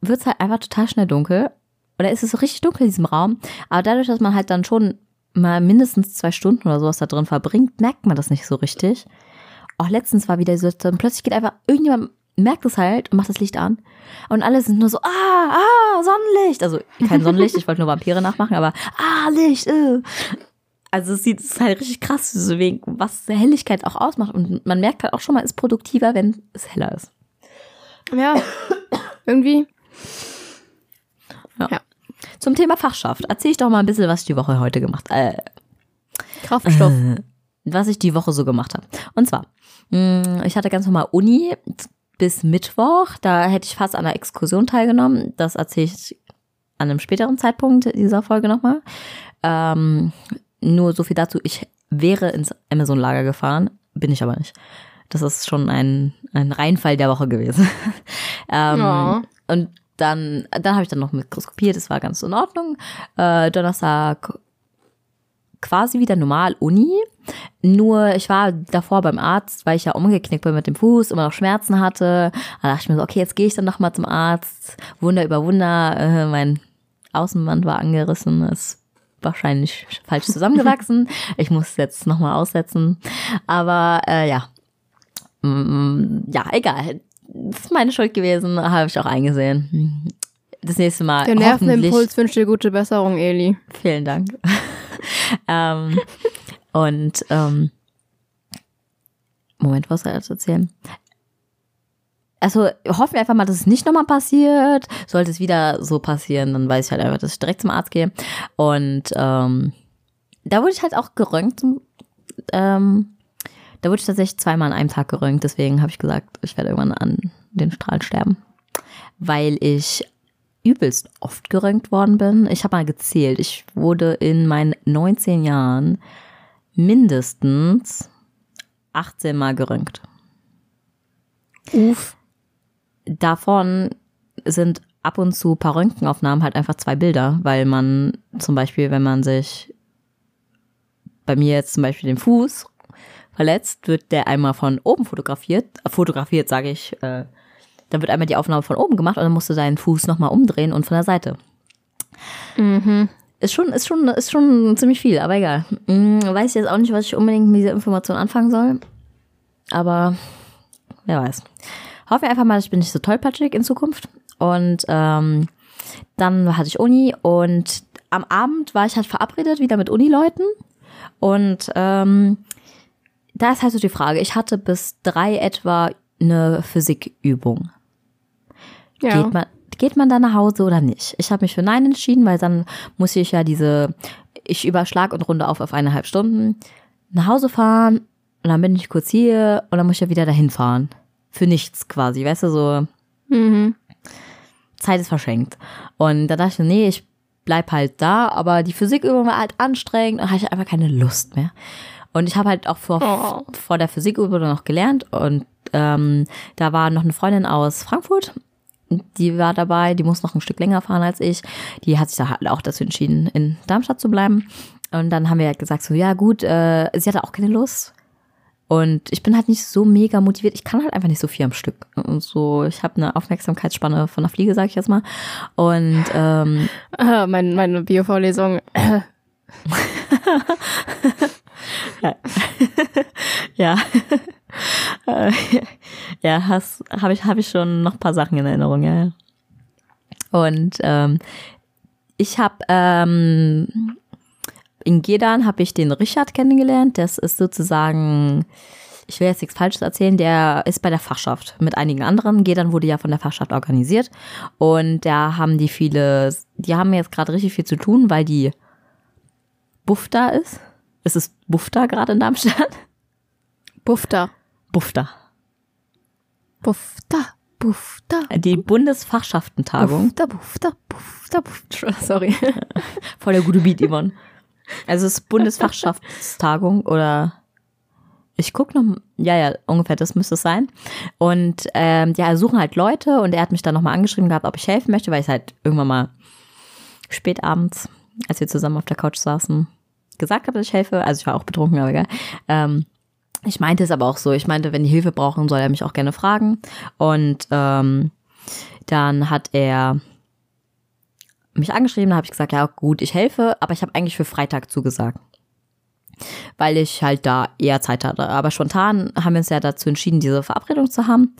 wird es halt einfach total schnell dunkel. Oder ist es so richtig dunkel in diesem Raum. Aber dadurch, dass man halt dann schon mal mindestens zwei Stunden oder sowas da drin verbringt, merkt man das nicht so richtig. Auch letztens war wieder so, dann plötzlich geht einfach irgendjemand merkt es halt und macht das Licht an. Und alle sind nur so, ah, ah, Sonnenlicht. Also kein Sonnenlicht, ich wollte nur Vampire nachmachen, aber ah, Licht. Äh. Also es sieht es ist halt richtig krass, deswegen, was Helligkeit auch ausmacht. Und man merkt halt auch schon mal, ist produktiver, wenn es heller ist. Ja, irgendwie. Ja. ja. Zum Thema Fachschaft. Erzähl ich doch mal ein bisschen, was ich die Woche heute gemacht äh, Kraftstoff. Äh, was ich die Woche so gemacht habe. Und zwar, mh, ich hatte ganz normal Uni bis Mittwoch. Da hätte ich fast an einer Exkursion teilgenommen. Das erzähle ich an einem späteren Zeitpunkt dieser Folge nochmal. Ähm, nur so viel dazu. Ich wäre ins Amazon-Lager gefahren, bin ich aber nicht. Das ist schon ein, ein Reinfall der Woche gewesen. ähm, ja. Und dann, dann habe ich dann noch mikroskopiert, das war ganz in Ordnung. Äh, Donnerstag quasi wieder normal Uni. Nur ich war davor beim Arzt, weil ich ja umgeknickt bin mit dem Fuß, immer noch Schmerzen hatte. Da dachte ich mir so, okay, jetzt gehe ich dann noch mal zum Arzt. Wunder über Wunder, äh, mein Außenwand war angerissen, ist wahrscheinlich falsch zusammengewachsen. ich muss jetzt noch mal aussetzen. Aber äh, ja, mm, ja, egal. Das ist meine Schuld gewesen, habe ich auch eingesehen. Das nächste Mal. Der Nervenimpuls wünscht dir gute Besserung, Eli. Vielen Dank. ähm, und ähm, Moment, was soll ich jetzt erzählen? Also hoffen wir einfach mal, dass es nicht nochmal passiert. Sollte es wieder so passieren, dann weiß ich halt einfach, dass ich direkt zum Arzt gehe. Und ähm, da wurde ich halt auch gerönt. Ähm, da wurde ich tatsächlich zweimal an einem Tag gerönt. Deswegen habe ich gesagt, ich werde irgendwann an den Strahlen sterben. Weil ich übelst oft gerönt worden bin. Ich habe mal gezählt. Ich wurde in meinen 19 Jahren mindestens 18 Mal gerönt. Uff. Davon sind ab und zu paar Röntgenaufnahmen halt einfach zwei Bilder, weil man zum Beispiel, wenn man sich bei mir jetzt zum Beispiel den Fuß verletzt, wird der einmal von oben fotografiert, äh, fotografiert sage ich, äh, dann wird einmal die Aufnahme von oben gemacht und dann musst du deinen Fuß nochmal umdrehen und von der Seite. Mhm. Ist schon, ist schon, ist schon ziemlich viel, aber egal. Hm, weiß ich jetzt auch nicht, was ich unbedingt mit dieser Information anfangen soll. Aber wer weiß. Hoffen wir einfach mal, ich bin nicht so tollpatschig in Zukunft. Und ähm, dann hatte ich Uni und am Abend war ich halt verabredet wieder mit Unileuten. Und ähm, da ist halt so die Frage, ich hatte bis drei etwa eine Physikübung. Ja. Geht man, geht man da nach Hause oder nicht? Ich habe mich für Nein entschieden, weil dann muss ich ja diese, ich überschlag und runde auf auf eineinhalb Stunden, nach Hause fahren und dann bin ich kurz hier und dann muss ich ja wieder dahin fahren. Für nichts quasi, weißt du, so. Mhm. Zeit ist verschenkt. Und da dachte ich, nee, ich bleib halt da, aber die Physikübung war halt anstrengend und hatte einfach keine Lust mehr. Und ich habe halt auch vor, oh. vor der Physikübung noch gelernt und ähm, da war noch eine Freundin aus Frankfurt die war dabei, die muss noch ein Stück länger fahren als ich. Die hat sich da halt auch dazu entschieden, in Darmstadt zu bleiben. Und dann haben wir halt gesagt, so, ja gut, äh, sie hatte auch keine Lust. Und ich bin halt nicht so mega motiviert. Ich kann halt einfach nicht so viel am Stück. Und so, ich habe eine Aufmerksamkeitsspanne von der Fliege, sag ich jetzt mal. Und ähm, ah, mein, meine Bio-Vorlesung. ja. ja. Äh, ja, habe ich, hab ich schon noch ein paar Sachen in Erinnerung, ja. Und ähm, ich habe ähm, in Gedan habe ich den Richard kennengelernt. Das ist sozusagen, ich will jetzt nichts Falsches erzählen, der ist bei der Fachschaft mit einigen anderen. Gedan wurde ja von der Fachschaft organisiert. Und da haben die viele, die haben jetzt gerade richtig viel zu tun, weil die Bufta ist. Ist es Bufta gerade in Darmstadt? Bufta. Bufta. Bufta. Bufta. Die Bundesfachschaftentagung. Bufta, Bufta, Bufta, Bufta. Sorry. Voll der gute Beat, Yvonne. Also es ist Bundesfachschaftstagung oder ich gucke noch, ja, ja, ungefähr, das müsste es sein. Und ähm, ja, suchen halt Leute und er hat mich dann nochmal angeschrieben gehabt, ob ich helfen möchte, weil ich halt irgendwann mal spät abends, als wir zusammen auf der Couch saßen, gesagt habe, dass ich helfe. Also ich war auch betrunken, aber egal. Ähm, ich meinte es aber auch so. Ich meinte, wenn die Hilfe brauchen, soll er mich auch gerne fragen. Und ähm, dann hat er mich angeschrieben, da habe ich gesagt, ja gut, ich helfe, aber ich habe eigentlich für Freitag zugesagt. Weil ich halt da eher Zeit hatte. Aber spontan haben wir uns ja dazu entschieden, diese Verabredung zu haben.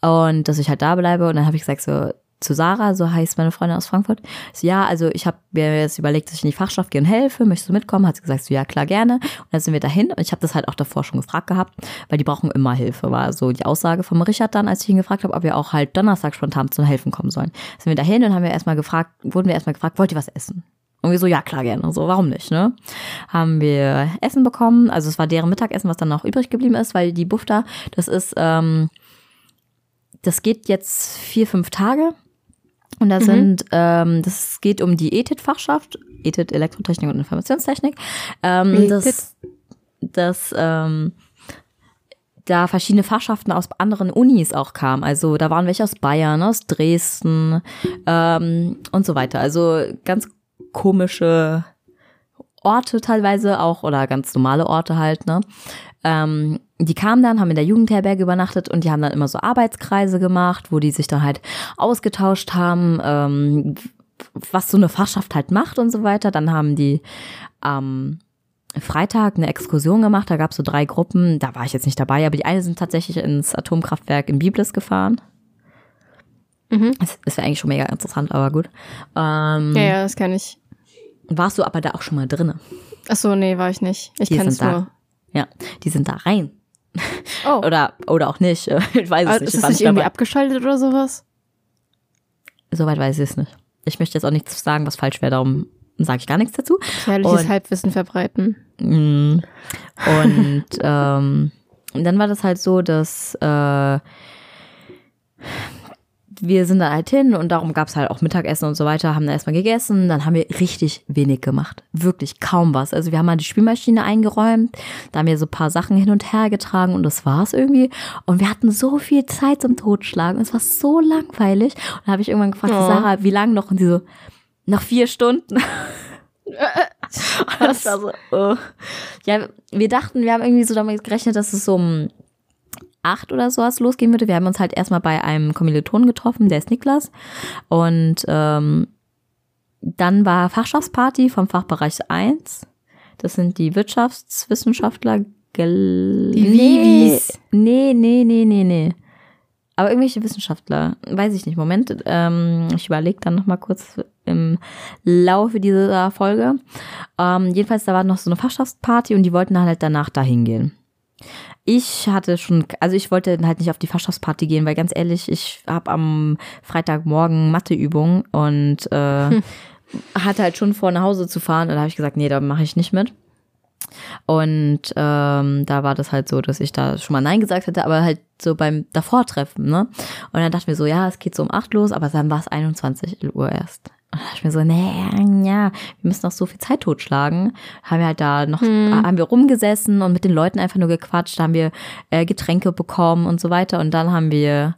Und dass ich halt da bleibe. Und dann habe ich gesagt, so, zu Sarah, so heißt meine Freundin aus Frankfurt. So, ja, also ich habe mir jetzt überlegt, dass ich in die Fachschaft gehe und helfe. Möchtest du mitkommen? Hat sie gesagt, so ja, klar, gerne. Und dann sind wir dahin. Und ich habe das halt auch davor schon gefragt gehabt, weil die brauchen immer Hilfe, war so die Aussage vom Richard dann, als ich ihn gefragt habe, ob wir auch halt Donnerstag spontan zum Helfen kommen sollen. Sind wir dahin und haben wir erstmal gefragt, wurden wir erstmal gefragt, wollt ihr was essen? Und wir so, ja, klar, gerne. So, warum nicht, ne? Haben wir Essen bekommen. Also es war deren Mittagessen, was dann noch übrig geblieben ist, weil die Bufta, das ist, ähm, das geht jetzt vier, fünf Tage. Und da mhm. sind, ähm, das geht um die ETIT-Fachschaft, ETIT Elektrotechnik und Informationstechnik. Ähm, ETIT. Das, das ähm, da verschiedene Fachschaften aus anderen Unis auch kamen. Also da waren welche aus Bayern, aus Dresden ähm, und so weiter. Also ganz komische Orte teilweise auch oder ganz normale Orte halt, ne? Ähm, die kamen dann, haben in der Jugendherberge übernachtet und die haben dann immer so Arbeitskreise gemacht, wo die sich dann halt ausgetauscht haben, ähm, was so eine Fachschaft halt macht und so weiter. Dann haben die am Freitag eine Exkursion gemacht, da gab es so drei Gruppen, da war ich jetzt nicht dabei, aber die eine sind tatsächlich ins Atomkraftwerk in Biblis gefahren. Mhm. Das, das wäre eigentlich schon mega interessant, aber gut. Ähm, ja, ja, das kann ich. Warst du aber da auch schon mal drinne? Ach so, nee, war ich nicht. Ich kenne es nur. Ja, die sind da rein. Oh. oder, oder auch nicht. Ich weiß es also nicht. Ist es nicht irgendwie abgeschaltet oder sowas? Soweit weiß ich es nicht. Ich möchte jetzt auch nichts sagen, was falsch wäre, darum sage ich gar nichts dazu. Gefährliches und, Halbwissen verbreiten. Mm. Und ähm, dann war das halt so, dass äh, wir sind dann halt hin und darum gab es halt auch Mittagessen und so weiter, haben dann erstmal gegessen, dann haben wir richtig wenig gemacht. Wirklich kaum was. Also wir haben mal die Spielmaschine eingeräumt, da haben wir so ein paar Sachen hin und her getragen und das war's irgendwie. Und wir hatten so viel Zeit zum Totschlagen und es war so langweilig. Und da habe ich irgendwann gefragt, oh. Sarah, wie lange noch? Und sie so, noch vier Stunden. das war so, oh. Ja, wir dachten, wir haben irgendwie so damit gerechnet, dass es so um acht oder sowas losgehen würde. Wir haben uns halt erstmal bei einem Kommilitonen getroffen, der ist Niklas. Und ähm, dann war Fachschaftsparty vom Fachbereich 1. Das sind die Wirtschaftswissenschaftler. Gel die Vivis. Nee, nee, nee, nee, nee. Aber irgendwelche Wissenschaftler, weiß ich nicht. Moment, ähm, ich überlege dann nochmal kurz im Laufe dieser Folge. Ähm, jedenfalls, da war noch so eine Fachschaftsparty und die wollten halt danach dahin gehen. Ich hatte schon, also ich wollte halt nicht auf die Fachschaftsparty gehen, weil ganz ehrlich, ich habe am Freitagmorgen Matheübung und äh, hm. hatte halt schon vor, nach Hause zu fahren. Und da habe ich gesagt, nee, da mache ich nicht mit. Und ähm, da war das halt so, dass ich da schon mal Nein gesagt hatte, aber halt so beim Davortreffen, ne? Und dann dachten wir so, ja, es geht so um acht los, aber dann war es 21 Uhr erst. Und da dachte ich mir so, nee, ja, wir müssen noch so viel Zeit totschlagen. Haben wir halt da noch, hm. haben wir rumgesessen und mit den Leuten einfach nur gequatscht, haben wir äh, Getränke bekommen und so weiter. Und dann haben wir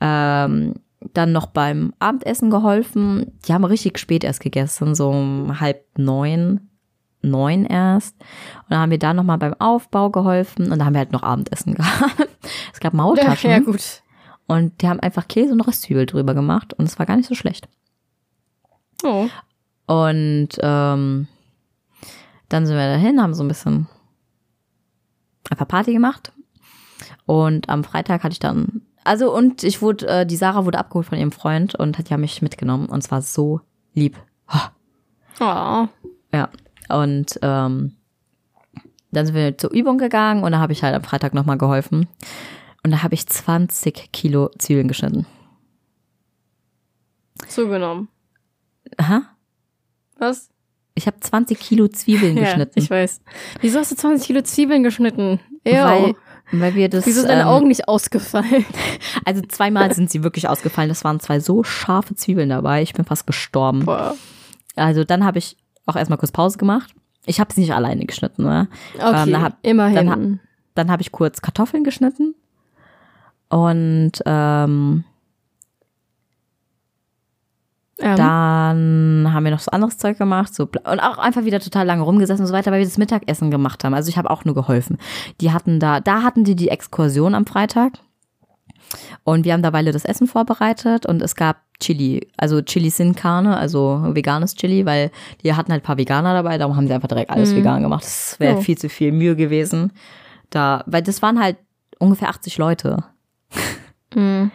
ähm, dann noch beim Abendessen geholfen. Die haben richtig spät erst gegessen, so um halb neun, neun erst. Und dann haben wir da nochmal beim Aufbau geholfen und dann haben wir halt noch Abendessen gehabt. es gab Maultaschen. Ja, ja, gut. Und die haben einfach Käse und Röstzwiebel drüber gemacht und es war gar nicht so schlecht. Oh. Und ähm, dann sind wir dahin, haben so ein bisschen einfach Party gemacht. Und am Freitag hatte ich dann, also und ich wurde, äh, die Sarah wurde abgeholt von ihrem Freund und hat ja mich mitgenommen und es war so lieb. Oh. oh. Ja. Und ähm, dann sind wir zur Übung gegangen und da habe ich halt am Freitag nochmal geholfen. Und da habe ich 20 Kilo Zwiebeln geschnitten. Zugenommen. Aha. Was? Ich habe 20 Kilo Zwiebeln ja, geschnitten. Ich weiß. Wieso hast du 20 Kilo Zwiebeln geschnitten? Ew. Weil, weil wir das. Wieso sind deine ähm, Augen nicht ausgefallen? Also zweimal sind sie wirklich ausgefallen. Das waren zwei so scharfe Zwiebeln dabei. Ich bin fast gestorben. Boah. Also dann habe ich auch erstmal kurz Pause gemacht. Ich habe es nicht alleine geschnitten, ne? Okay, Ähm, da hab- immerhin. dann Dann habe ich kurz Kartoffeln geschnitten und ähm, ähm, dann haben wir noch so anderes Zeug gemacht so, und auch einfach wieder total lange rumgesessen und so weiter, weil wir das Mittagessen gemacht haben. Also ich habe auch nur geholfen. Die hatten da, da hatten die die Exkursion am Freitag und wir haben da Weile das Essen vorbereitet und es gab Chili, also Chili sin Carne, also veganes Chili, weil die hatten halt ein paar Veganer dabei, darum haben sie einfach direkt alles vegan gemacht. Das wäre Oh. viel zu viel Mühe gewesen. Da, weil das waren halt ungefähr 80 Leute. mh.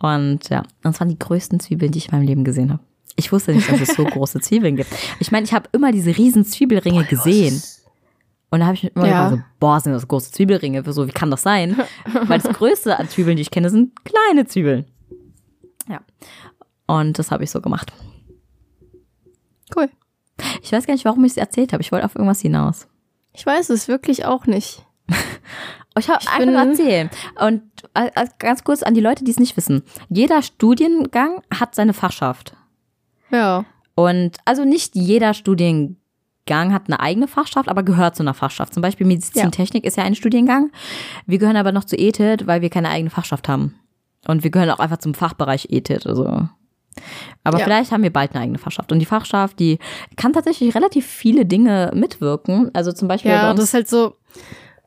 Und ja, das waren die größten Zwiebeln, die ich in meinem Leben gesehen habe. Ich wusste nicht, dass es so große Zwiebeln gibt. Ich meine, ich habe immer diese riesen Zwiebelringe gesehen. Und da habe ich mir immer Ja. gedacht, so, boah, sind das große Zwiebelringe? So, wie kann das sein? Weil das Größte an Zwiebeln, die ich kenne, sind kleine Zwiebeln. Ja. Und das habe ich so gemacht. Cool. Ich weiß gar nicht, warum ich es erzählt habe. Ich wollte auf irgendwas hinaus. Ich weiß es wirklich auch nicht. Ich habe einfach nur erzählen. Und äh, äh, ganz kurz an die Leute, die es nicht wissen. Jeder Studiengang hat seine Fachschaft. Ja. Und also nicht jeder Studiengang hat eine eigene Fachschaft, aber gehört zu einer Fachschaft. Zum Beispiel Medizintechnik ist ja ein Studiengang. Wir gehören aber noch zu ETIT, weil wir keine eigene Fachschaft haben. Und wir gehören auch einfach zum Fachbereich ETIT. Also. Aber Ja. vielleicht haben wir bald eine eigene Fachschaft. Und die Fachschaft, die kann tatsächlich relativ viele Dinge mitwirken. Also zum Beispiel bei Ja, uns das ist halt so,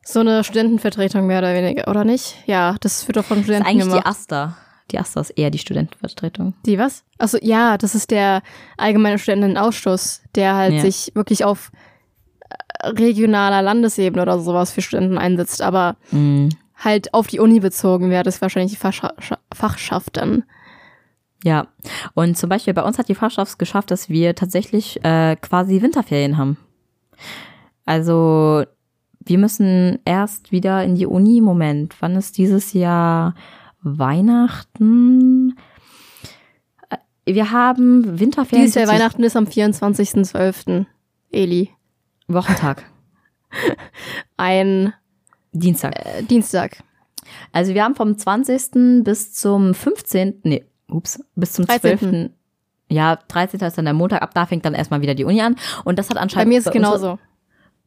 so eine Studentenvertretung mehr oder weniger, oder nicht? Ja, das wird doch von ist Studenten eigentlich die gemacht. AStA. Die AStA ist eher die Studentenvertretung. Die was? Also ja, das ist der allgemeine Studentenausschuss, der halt Ja. sich wirklich auf regionaler Landesebene oder sowas für Studenten einsetzt, aber Mhm. halt auf die Uni bezogen wäre das wahrscheinlich die Fachscha Fachschaft dann. Ja, und zum Beispiel bei uns hat die Fachschaft es geschafft, dass wir tatsächlich äh, quasi Winterferien haben. Also wir müssen erst wieder in die Uni. Moment, wann ist dieses Jahr Weihnachten? Äh, Wir haben Winterferien. Dieses Jahr Weihnachten ist am 24.12. Eli. Wochentag, Ein Dienstag. äh, Dienstag. Also wir haben vom 20. bis zum 15. Nee, ups, bis zum 13.. 12. Ja, 13. ist dann der Montag. Ab da fängt dann erstmal wieder die Uni an. Und das hat Bei anscheinend mir ist es uns- genauso.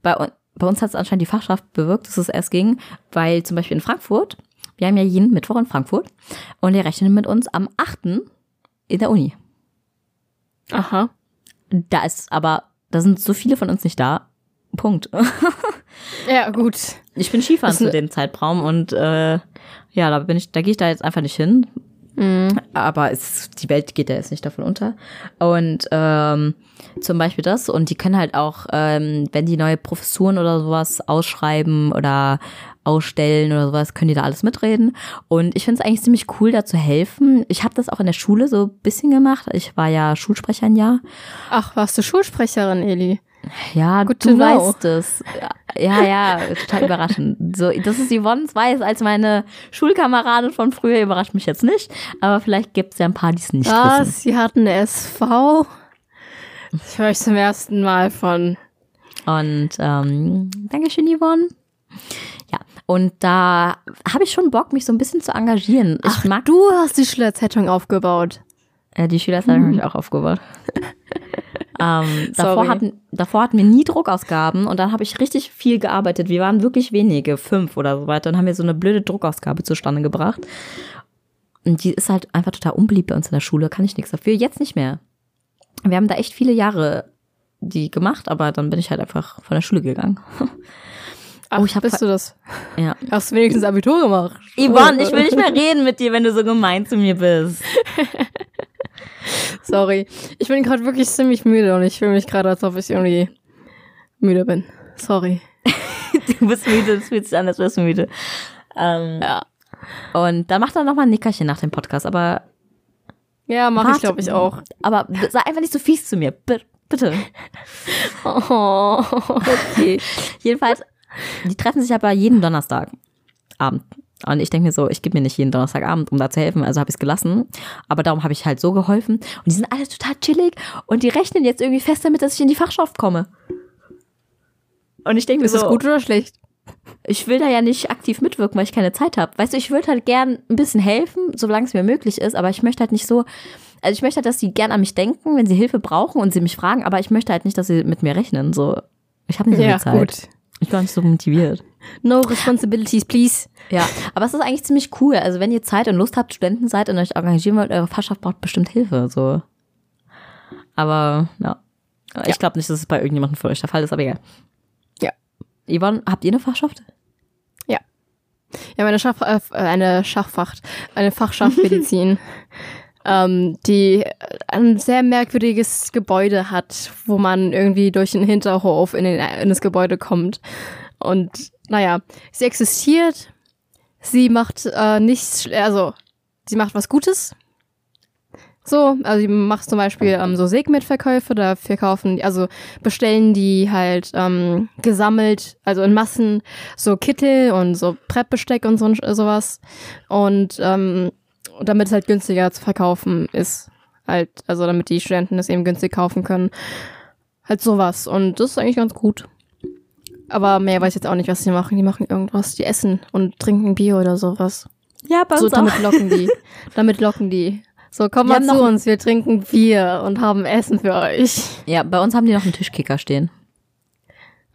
bei, un- bei uns hat es anscheinend die Fachschaft bewirkt, dass es erst ging, weil zum Beispiel in Frankfurt, wir haben ja jeden Mittwoch in Frankfurt und der rechnet mit uns am 8. in der Uni. Aha. Da ist aber, da sind so viele von uns nicht da. Punkt. Ja, gut. Ich bin Skifahren zu dem Zeitraum und äh, ja, da bin ich, da gehe ich da jetzt einfach nicht hin. Mhm. Aber es, die Welt geht ja jetzt nicht davon unter. Und ähm, zum Beispiel das. Und die können halt auch, ähm, wenn die neue Professuren oder sowas ausschreiben oder ausstellen oder sowas, können die da alles mitreden. Und ich finde es eigentlich ziemlich cool, da zu helfen. Ich habe das auch in der Schule so ein bisschen gemacht. Ich war ja Schulsprecher ein Jahr. Ach, warst du Schulsprecherin, Eli? Ja, Good du weißt es. Ja, ja, total überraschend. So, dass es Yvonne weiß als meine Schulkameradin von früher, überrascht mich jetzt nicht. Aber vielleicht gibt es ja ein paar, die es nicht wissen. Was? Sie hatten eine SV? Das höre ich zum ersten Mal von. Und ähm, Dankeschön, Yvonne. Ja, und da habe ich schon Bock, mich so ein bisschen zu engagieren. Ich Ach, mag du hast die Schülerzeitung aufgebaut. äh, die Schülerzeitung habe ich auch aufgebaut. ähm, davor, hatten, davor hatten wir nie Druckausgaben und dann habe ich richtig viel gearbeitet. Wir waren wirklich wenige, fünf oder so weiter, und haben wir so eine blöde Druckausgabe zustande gebracht. Und die ist halt einfach total unbeliebt bei uns in der Schule, kann ich nichts dafür. Jetzt nicht mehr. Wir haben da echt viele Jahre die gemacht, aber dann bin ich halt einfach von der Schule gegangen. Ach, Oh, ich hab bist du das? Ja. Hast du wenigstens Abitur gemacht? Yvonne, ich will nicht mehr reden mit dir, wenn du so gemein zu mir bist. Sorry. Ich bin gerade wirklich ziemlich müde und ich fühle mich gerade, als ob ich irgendwie müde bin. Sorry. Du bist müde, es fühlt sich an, als wärst du müde. Ähm, Ja. Und dann macht er nochmal ein Nickerchen nach dem Podcast, aber, Ja, mache ich, glaube ich, auch. aber sei einfach nicht so fies zu mir. B bitte. Oh, okay. Jedenfalls, die treffen sich aber jeden Donnerstagabend. Und ich denke mir so, ich gebe mir nicht jeden Donnerstagabend, um da zu helfen, also habe ich es gelassen. Aber darum habe ich halt so geholfen. Und die sind alle total chillig und die rechnen jetzt irgendwie fest damit, dass ich in die Fachschaft komme. Und ich denke mir Ist das so, gut oder schlecht? ich will da ja nicht aktiv mitwirken, weil ich keine Zeit habe. Weißt du, ich würde halt gern ein bisschen helfen, solange es mir möglich ist, aber ich möchte halt nicht so, also ich möchte halt, dass sie gern an mich denken, wenn sie Hilfe brauchen und sie mich fragen, aber ich möchte halt nicht, dass sie mit mir rechnen, so. Ich habe nicht so Ja, viel Zeit. gut. Ich bin auch nicht so motiviert. No responsibilities, please. Ja, aber es ist eigentlich ziemlich cool. Also wenn ihr Zeit und Lust habt, Studenten seid und euch engagieren wollt, eure Fachschaft braucht bestimmt Hilfe. So. Aber ja, ich glaube nicht, dass es bei irgendjemandem von euch der Fall ist, aber egal. Ja. Yvonne, habt ihr eine Fachschaft? Ja, meine Schach, äh, eine Schachfacht, eine Fachschaft Medizin, ähm, die ein sehr merkwürdiges Gebäude hat, wo man irgendwie durch den Hinterhof in, den, in das Gebäude kommt. Und naja, sie existiert, sie macht äh, nichts, also sie macht was Gutes. So, also sie macht zum Beispiel ähm, so Segmentverkäufe, da verkaufen, also bestellen die halt ähm, gesammelt, also in Massen so Kittel und so Prep-Besteck und so sowas. Und ähm, damit es halt günstiger zu verkaufen ist. Halt, also damit die Studenten das eben günstig kaufen können. Halt sowas. Und das ist eigentlich ganz gut. Aber mehr weiß ich jetzt auch nicht, was die machen. Die machen irgendwas. Die essen und trinken Bier oder sowas. Ja, bei So, damit locken die. damit locken die. So, komm mal zu uns, wir trinken Bier und haben Essen für euch. Ja, bei uns haben die noch einen Tischkicker stehen.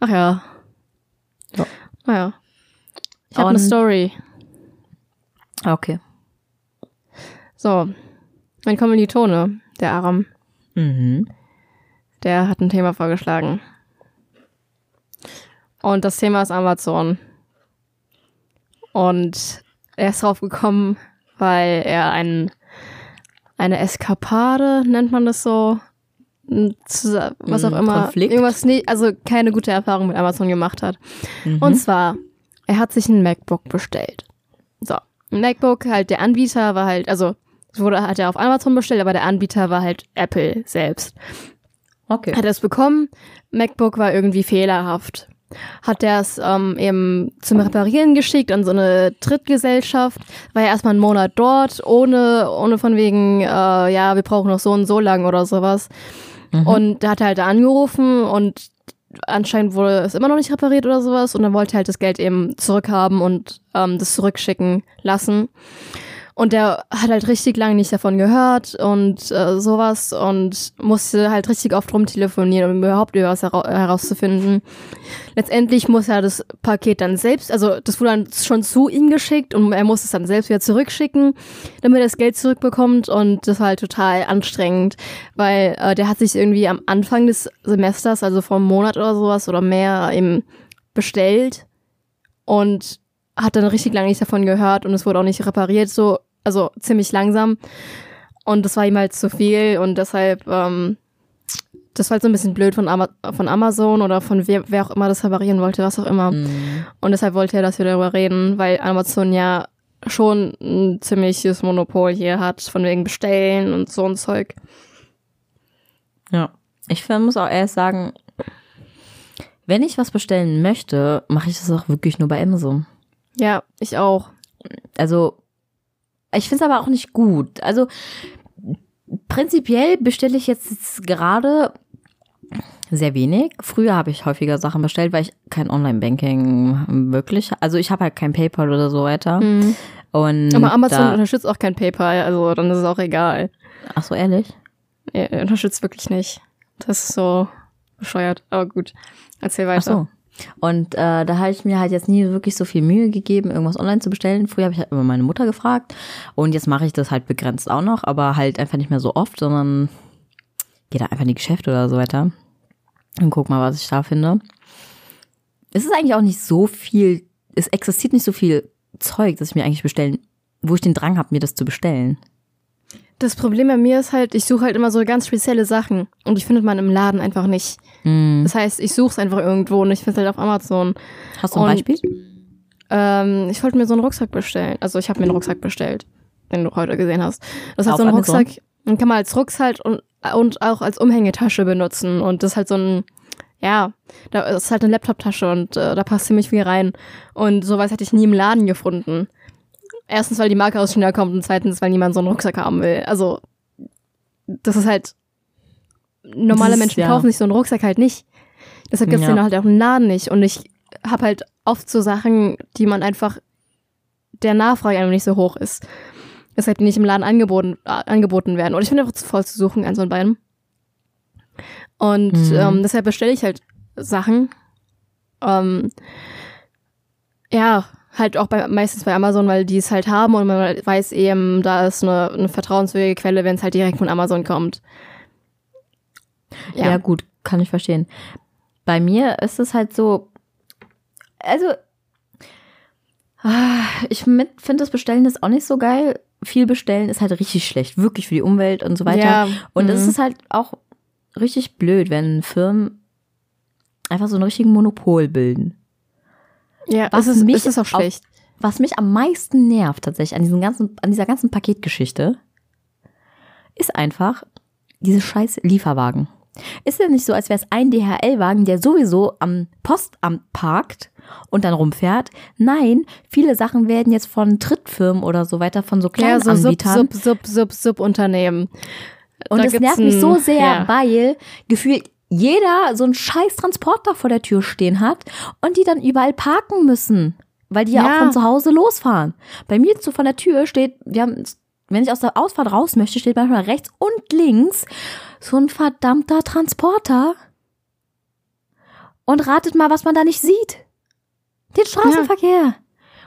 Ach ja. Ja. Naja. Ich habe eine Story. Ah, Okay. So. Mein Kommilitone, der Aram, Mhm. der hat ein Thema vorgeschlagen. Und das Thema ist Amazon. Und er ist drauf gekommen, weil er ein, eine Eskapade, nennt man das so, was auch Ein immer, Konflikt? irgendwas, nie, also keine gute Erfahrung mit Amazon gemacht hat. Mhm. Und zwar, er hat sich ein MacBook bestellt. So, ein MacBook, halt der Anbieter war halt, also es wurde, hat er auf Amazon bestellt, aber der Anbieter war halt Apple selbst. Okay. Hat er es bekommen, MacBook war irgendwie fehlerhaft. Hat er es ähm, eben zum Reparieren geschickt an so eine Drittgesellschaft, war ja erstmal einen Monat dort, ohne, ohne von wegen, äh, ja, wir brauchen noch so und so lang oder sowas. Und da hat er halt angerufen und anscheinend wurde es immer noch nicht repariert oder sowas und dann wollte er halt das Geld eben zurückhaben und ähm, das zurückschicken lassen. Und der hat halt richtig lange nicht davon gehört und äh, sowas und musste halt richtig oft rumtelefonieren, um überhaupt über was hera herauszufinden. Letztendlich muss er das Paket dann selbst, also das wurde dann schon zu ihm geschickt und er muss es dann selbst wieder zurückschicken, damit er das Geld zurückbekommt und das war halt total anstrengend, weil äh, der hat sich irgendwie am Anfang des Semesters, also vor einem Monat oder sowas oder mehr, eben bestellt und hat dann richtig lange nicht davon gehört und es wurde auch nicht repariert, so, also ziemlich langsam. Und das war ihm halt zu viel und deshalb, ähm, das war halt so ein bisschen blöd von, Ama von Amazon oder von wer, wer auch immer das reparieren wollte, was auch immer. Mhm. Und deshalb wollte er, dass wir darüber reden, weil Amazon ja schon ein ziemliches Monopol hier hat, von wegen Bestellen und so ein Zeug. Ja. Ich muss auch erst sagen, wenn ich was bestellen möchte, mache ich das auch wirklich nur bei Amazon. Ja, ich auch. Also, ich finde es aber auch nicht gut. Also, prinzipiell bestelle ich jetzt gerade sehr wenig. Früher habe ich häufiger Sachen bestellt, weil ich kein Online-Banking wirklich, also ich habe halt kein PayPal oder so weiter. Mhm. Und Aber Amazon unterstützt auch kein PayPal, also dann ist es auch egal. ach so, ehrlich? Er unterstützt wirklich nicht. Das ist so bescheuert. Aber gut, erzähl weiter. Ach so. Und äh, da habe ich mir halt jetzt nie wirklich so viel Mühe gegeben, irgendwas online zu bestellen. Früher habe ich halt immer meine Mutter gefragt und jetzt mache ich das halt begrenzt auch noch, aber halt einfach nicht mehr so oft, sondern gehe da einfach in die Geschäfte oder so weiter und guck mal, was ich da finde. Es ist eigentlich auch nicht so viel, es existiert nicht so viel Zeug, das ich mir eigentlich bestellen, wo ich den Drang habe, mir das zu bestellen. Das Problem bei mir ist halt, ich suche halt immer so ganz spezielle Sachen und die findet man im Laden einfach nicht. Mhm. Das heißt, ich suche es einfach irgendwo und ich finde es halt auf Amazon. Hast du ein Und- Beispiel? Ähm, ich wollte mir so einen Rucksack bestellen. Also ich habe mir einen Rucksack bestellt, den du heute gesehen hast. Das ist halt Auf so ein Amazon? Rucksack, den kann man als Rucksack und, und auch als Umhängetasche benutzen. Und das ist halt so ein, ja, da das ist halt eine Laptoptasche und äh, da passt ziemlich viel rein. Und sowas hätte ich nie im Laden gefunden. Erstens, weil die Marke aus China kommt und zweitens, weil niemand so einen Rucksack haben will. Also, das ist halt, normale ist- Menschen ja. kaufen sich so einen Rucksack halt nicht. Deshalb gibt's Ja. den halt auch im Laden nicht. Und ich habe halt oft so Sachen, die man einfach, der Nachfrage einfach nicht so hoch ist. Deshalb die nicht im Laden angeboten, äh, angeboten werden. Und ich finde einfach zu voll zu suchen an so beiden. Und Mhm. ähm, deshalb bestelle ich halt Sachen. Ähm, ja, halt auch bei, meistens bei Amazon, weil die es halt haben und man weiß eben, da ist eine, eine vertrauenswürdige Quelle, wenn es halt direkt von Amazon kommt. Ja. ja, gut, kann ich verstehen. Bei mir ist es halt so, also ah, ich finde das Bestellen ist auch nicht so geil. Viel bestellen ist halt richtig schlecht, wirklich für die Umwelt und so weiter. Ja, und es ist halt auch richtig blöd, wenn Firmen einfach so einen richtigen Monopol bilden. Ja, was ist, mich ist auch schlecht. Auf, was mich am meisten nervt tatsächlich an diesem ganzen, an dieser ganzen Paketgeschichte, ist einfach diese scheiß Lieferwagen. Ist ja nicht so, als wäre es ein DHL-Wagen, der sowieso am Postamt parkt und dann rumfährt. Nein, viele Sachen werden jetzt von Drittfirmen oder so weiter, von so kleinen ja, so Anbietern. Sub, Sub, Sub, Sub, Unternehmen. Und da das nervt mich so sehr, ja. weil gefühlt jeder so einen scheiß Transporter vor der Tür stehen hat und die dann überall parken müssen, weil die ja, ja auch von zu Hause losfahren. Bei mir zu von der Tür steht, wir haben, wenn ich aus der Ausfahrt raus möchte, steht manchmal rechts und links so ein verdammter Transporter. Und ratet mal, was man da nicht sieht. Den Straßenverkehr.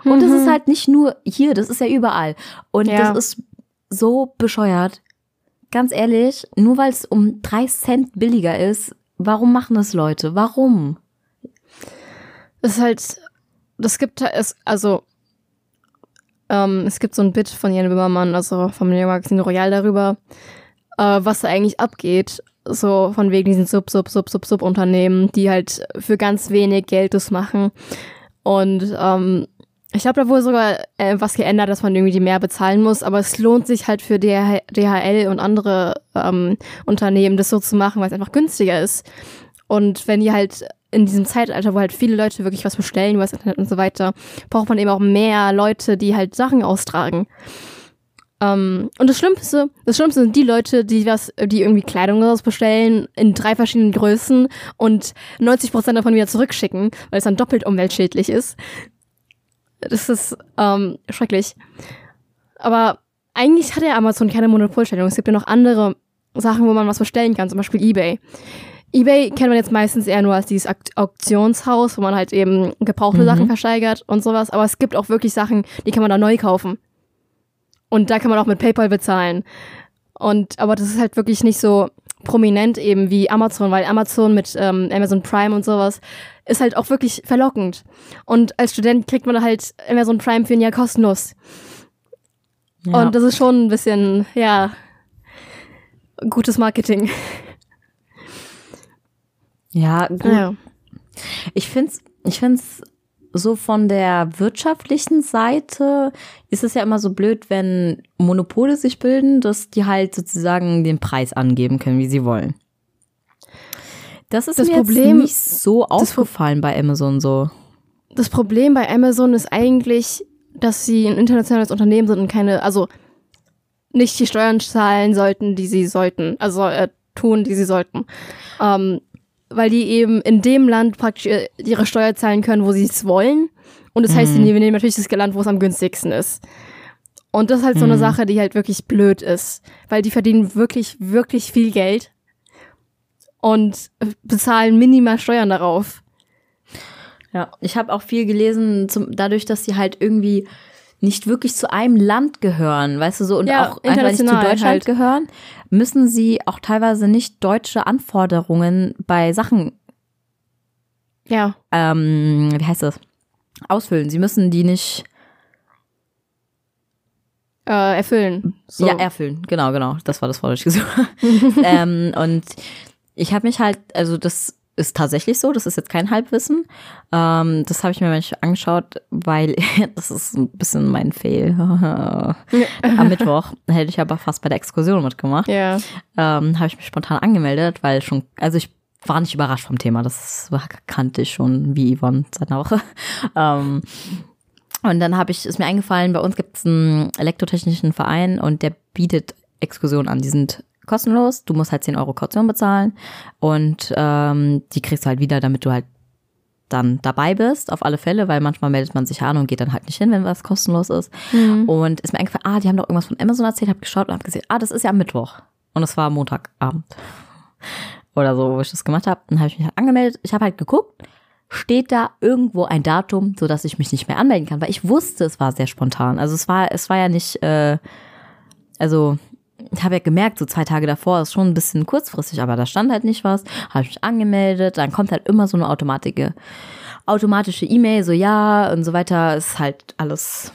Ja. Und mhm. das ist mhm. halt nicht nur hier, das ist ja überall. Und ja. das ist so bescheuert ganz ehrlich, nur weil es um drei Cent billiger ist, warum machen das Leute? Warum? Es ist halt, das gibt es, also, ähm, es gibt so ein Bit von Jan Böhmermann, also vom Magazin Royal darüber, äh, was da eigentlich abgeht. So von wegen diesen Sub, Sub, Sub, Sub, Sub-Unternehmen, die halt für ganz wenig Geld das machen. Und ähm, ich glaube, da wurde sogar äh, was geändert, dass man irgendwie mehr bezahlen muss, aber es lohnt sich halt für DHL und andere ähm, Unternehmen, das so zu machen, weil es einfach günstiger ist. Und wenn die halt in diesem Zeitalter, wo halt viele Leute wirklich was bestellen über das Internet und so weiter, braucht man eben auch mehr Leute, die halt Sachen austragen. Ähm, und das Schlimmste, das Schlimmste sind die Leute, die was, die irgendwie Kleidung oder bestellen in drei verschiedenen Größen und 90% davon wieder zurückschicken, weil es dann doppelt umweltschädlich ist. Das ist ähm, schrecklich. Aber eigentlich hat ja Amazon keine Monopolstellung. Es gibt ja noch andere Sachen, wo man was bestellen kann, zum Beispiel eBay. eBay kennt man jetzt meistens eher nur als dieses Auktionshaus, wo man halt eben gebrauchte mhm. Sachen versteigert und sowas. Aber es gibt auch wirklich Sachen, die kann man da neu kaufen. Und da kann man auch mit PayPal bezahlen. Und, aber das ist halt wirklich nicht so prominent eben wie Amazon, weil Amazon mit ähm, Amazon Prime und sowas ist halt auch wirklich verlockend. Und als Student kriegt man halt Amazon Prime für ein Jahr kostenlos. Ja. Und das ist schon ein bisschen, ja, gutes Marketing. Ja, gut. Ja. Ich find's, ich find's so von der wirtschaftlichen Seite ist es ja immer so blöd, wenn Monopole sich bilden, dass die halt sozusagen den Preis angeben können, wie sie wollen. Das ist das mir Problem, nicht so aufgefallen bei Amazon so. Das Problem bei Amazon ist eigentlich, dass sie ein internationales Unternehmen sind und keine, also nicht die Steuern zahlen sollten, die sie sollten, also äh, tun, die sie sollten. Ähm, weil die eben in dem Land praktisch äh, ihre Steuer zahlen können, wo sie es wollen. Und das mhm. heißt, sie nehmen natürlich das Land, wo es am günstigsten ist. Und das ist halt so eine mhm. Sache, die halt wirklich blöd ist, weil die verdienen wirklich, wirklich viel Geld und bezahlen minimal Steuern darauf. Ja, ich habe auch viel gelesen, zum, dadurch, dass sie halt irgendwie nicht wirklich zu einem Land gehören, weißt du so, und ja, auch einfach nicht zu Deutschland halt. gehören, müssen sie auch teilweise nicht deutsche Anforderungen bei Sachen, ja, ähm, wie heißt das, ausfüllen. Sie müssen die nicht äh, erfüllen. So. Ja, erfüllen, genau, genau. Das war das Wort, das ich gesucht ähm, Und ich habe mich halt, also das ist tatsächlich so, das ist jetzt kein Halbwissen. Ähm, das habe ich mir mal angeschaut, weil das ist ein bisschen mein Fail. Am Mittwoch hätte ich aber fast bei der Exkursion mitgemacht. Ja. Ähm, habe ich mich spontan angemeldet, weil schon, also ich war nicht überrascht vom Thema. Das kannte ich schon wie Yvonne seit einer Woche. Ähm, und dann habe ich, ist mir eingefallen, bei uns gibt es einen elektrotechnischen Verein und der bietet Exkursionen an. Die sind kostenlos. Du musst halt 10 Euro Kaution bezahlen und ähm, die kriegst du halt wieder, damit du halt dann dabei bist, auf alle Fälle, weil manchmal meldet man sich an und geht dann halt nicht hin, wenn was kostenlos ist. Mhm. Und ist mir eingefallen, ah, die haben doch irgendwas von Amazon erzählt, hab geschaut und hab gesehen, ah, das ist ja am Mittwoch. Und es war Montagabend. oder so, wo ich das gemacht habe. Dann habe ich mich halt angemeldet. Ich habe halt geguckt, steht da irgendwo ein Datum, so dass ich mich nicht mehr anmelden kann, weil ich wusste, es war sehr spontan. Also es war, es war ja nicht, äh, also habe ja gemerkt, so zwei Tage davor ist schon ein bisschen kurzfristig, aber da stand halt nicht was. Habe ich mich angemeldet, dann kommt halt immer so eine automatische, automatische E-Mail, so ja und so weiter. Ist halt alles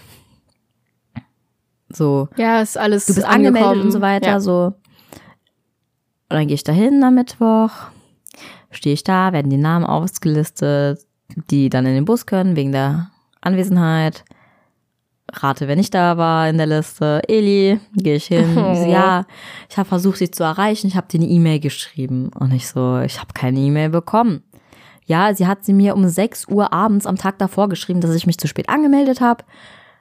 so. Ja, ist alles. Du bist angemeldet angekommen. und so weiter, Ja. so. Und dann gehe ich da hin am Mittwoch, stehe ich da, werden die Namen aufgelistet, die dann in den Bus können, wegen der Anwesenheit. Rate, wer nicht da war in der Liste. Eli, gehe ich hin. Oh. Ich so, ja, ich habe versucht, sie zu erreichen. Ich habe dir eine E-Mail geschrieben. Und ich so, ich habe keine E-Mail bekommen. Ja, sie hat sie mir um 6 Uhr abends am Tag davor geschrieben, dass ich mich zu spät angemeldet habe.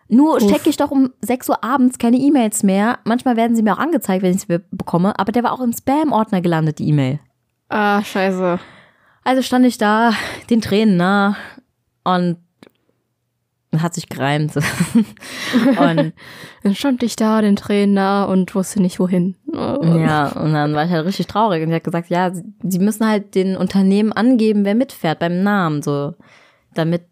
Nur checke ich doch um 6 Uhr abends keine E-Mails mehr. Manchmal werden sie mir auch angezeigt, wenn ich sie bekomme, aber der war auch im Spam-Ordner gelandet, die E-Mail. Ah, scheiße. Also stand ich da, den Tränen nah und hat sich gereimt. und Dann stand ich da, den Tränen nah und wusste nicht wohin. Oh. ja, und dann war ich halt richtig traurig und sie hat gesagt, ja, sie, sie müssen halt den Unternehmen angeben, wer mitfährt beim Namen, so, damit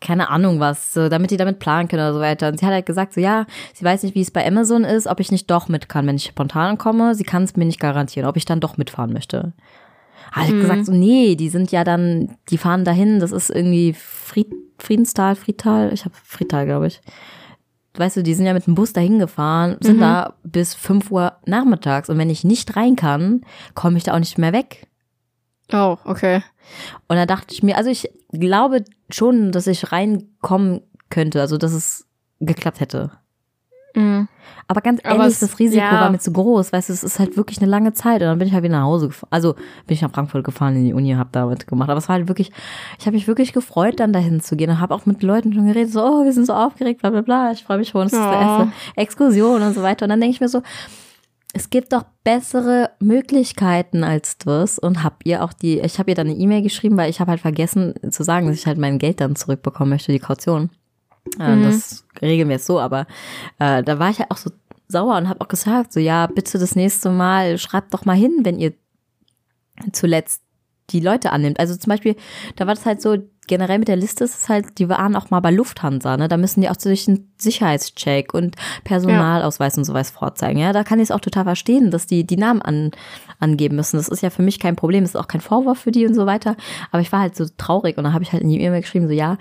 keine Ahnung was, so, damit die damit planen können oder so weiter. Und sie hat halt gesagt, so ja, sie weiß nicht, wie es bei Amazon ist, ob ich nicht doch mit kann, wenn ich spontan komme. Sie kann es mir nicht garantieren, ob ich dann doch mitfahren möchte. Hat mhm. gesagt, so nee, die sind ja dann, die fahren dahin, das ist irgendwie Fried, Friedenstal, Friedtal, ich habe Friedtal, glaube ich. Weißt du, die sind ja mit dem Bus dahin gefahren, sind Mhm. da bis 5 Uhr nachmittags und wenn ich nicht rein kann, komme ich da auch nicht mehr weg. Oh, okay. Und da dachte ich mir, also ich glaube schon, dass ich reinkommen könnte, also dass es geklappt hätte. Mhm. Aber ganz Aber ehrlich, es- das Risiko ja. war mir zu groß, weißt du, es ist halt wirklich eine lange Zeit und dann bin ich halt wieder nach Hause gefahren. Also bin ich nach Frankfurt gefahren in die Uni, hab da mitgemacht. Aber es war halt wirklich, ich habe mich wirklich gefreut, dann dahin zu gehen und habe auch mit Leuten schon geredet, so, oh, wir sind so aufgeregt, bla bla bla, ich freue mich schon, es ist die erste Exkursion und so weiter. Und dann denke ich mir so, es gibt doch bessere Möglichkeiten als das und hab ihr auch die, ich habe ihr dann eine E-Mail geschrieben, weil ich habe halt vergessen zu sagen, dass ich halt mein Geld dann zurückbekommen möchte, die Kaution. Äh, Mhm. Das regeln wir jetzt so, aber äh, da war ich halt auch so sauer und habe auch gesagt, so ja, bitte das nächste Mal schreibt doch mal hin, wenn ihr zuletzt die Leute annimmt. Also zum Beispiel, da war das halt so, generell mit der Liste ist es halt, die waren auch mal bei Lufthansa, ne? Da müssen die auch durch einen Sicherheitscheck und Personalausweis und sowas vorzeigen. Ja, da kann ich es auch total verstehen, dass die die Namen an, angeben müssen. Das ist ja für mich kein Problem, das ist auch kein Vorwurf für die und so weiter. Aber ich war halt so traurig und dann habe ich halt in die E-Mail geschrieben, so ja,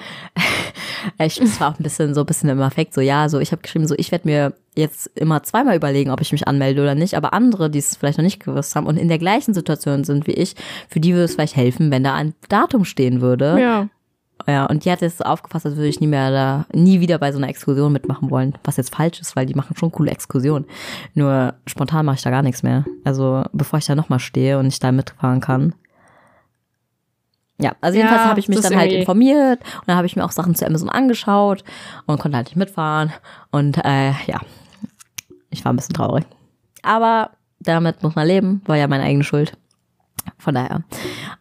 ich, das war auch ein bisschen so ein bisschen im Affekt, so ja, so ich habe geschrieben, so ich werde mir jetzt immer zweimal überlegen, ob ich mich anmelde oder nicht, aber andere, die es vielleicht noch nicht gewusst haben und in der gleichen Situation sind wie ich, für die würde es vielleicht helfen, wenn da ein Datum stehen würde. Ja. Ja, und die hat jetzt so aufgefasst, als würde ich nie mehr da, nie wieder bei so einer Exkursion mitmachen wollen. Was jetzt falsch ist, weil die machen schon coole Exkursionen. Nur spontan mache ich da gar nichts mehr. Also bevor ich da nochmal stehe und ich da mitfahren kann. Ja, also Ja, jedenfalls habe ich mich dann halt informiert und dann habe ich mir auch Sachen zu Amazon angeschaut und konnte halt nicht mitfahren. Und äh, ja, ich war ein bisschen traurig. Aber damit muss man leben, war ja meine eigene Schuld. Von daher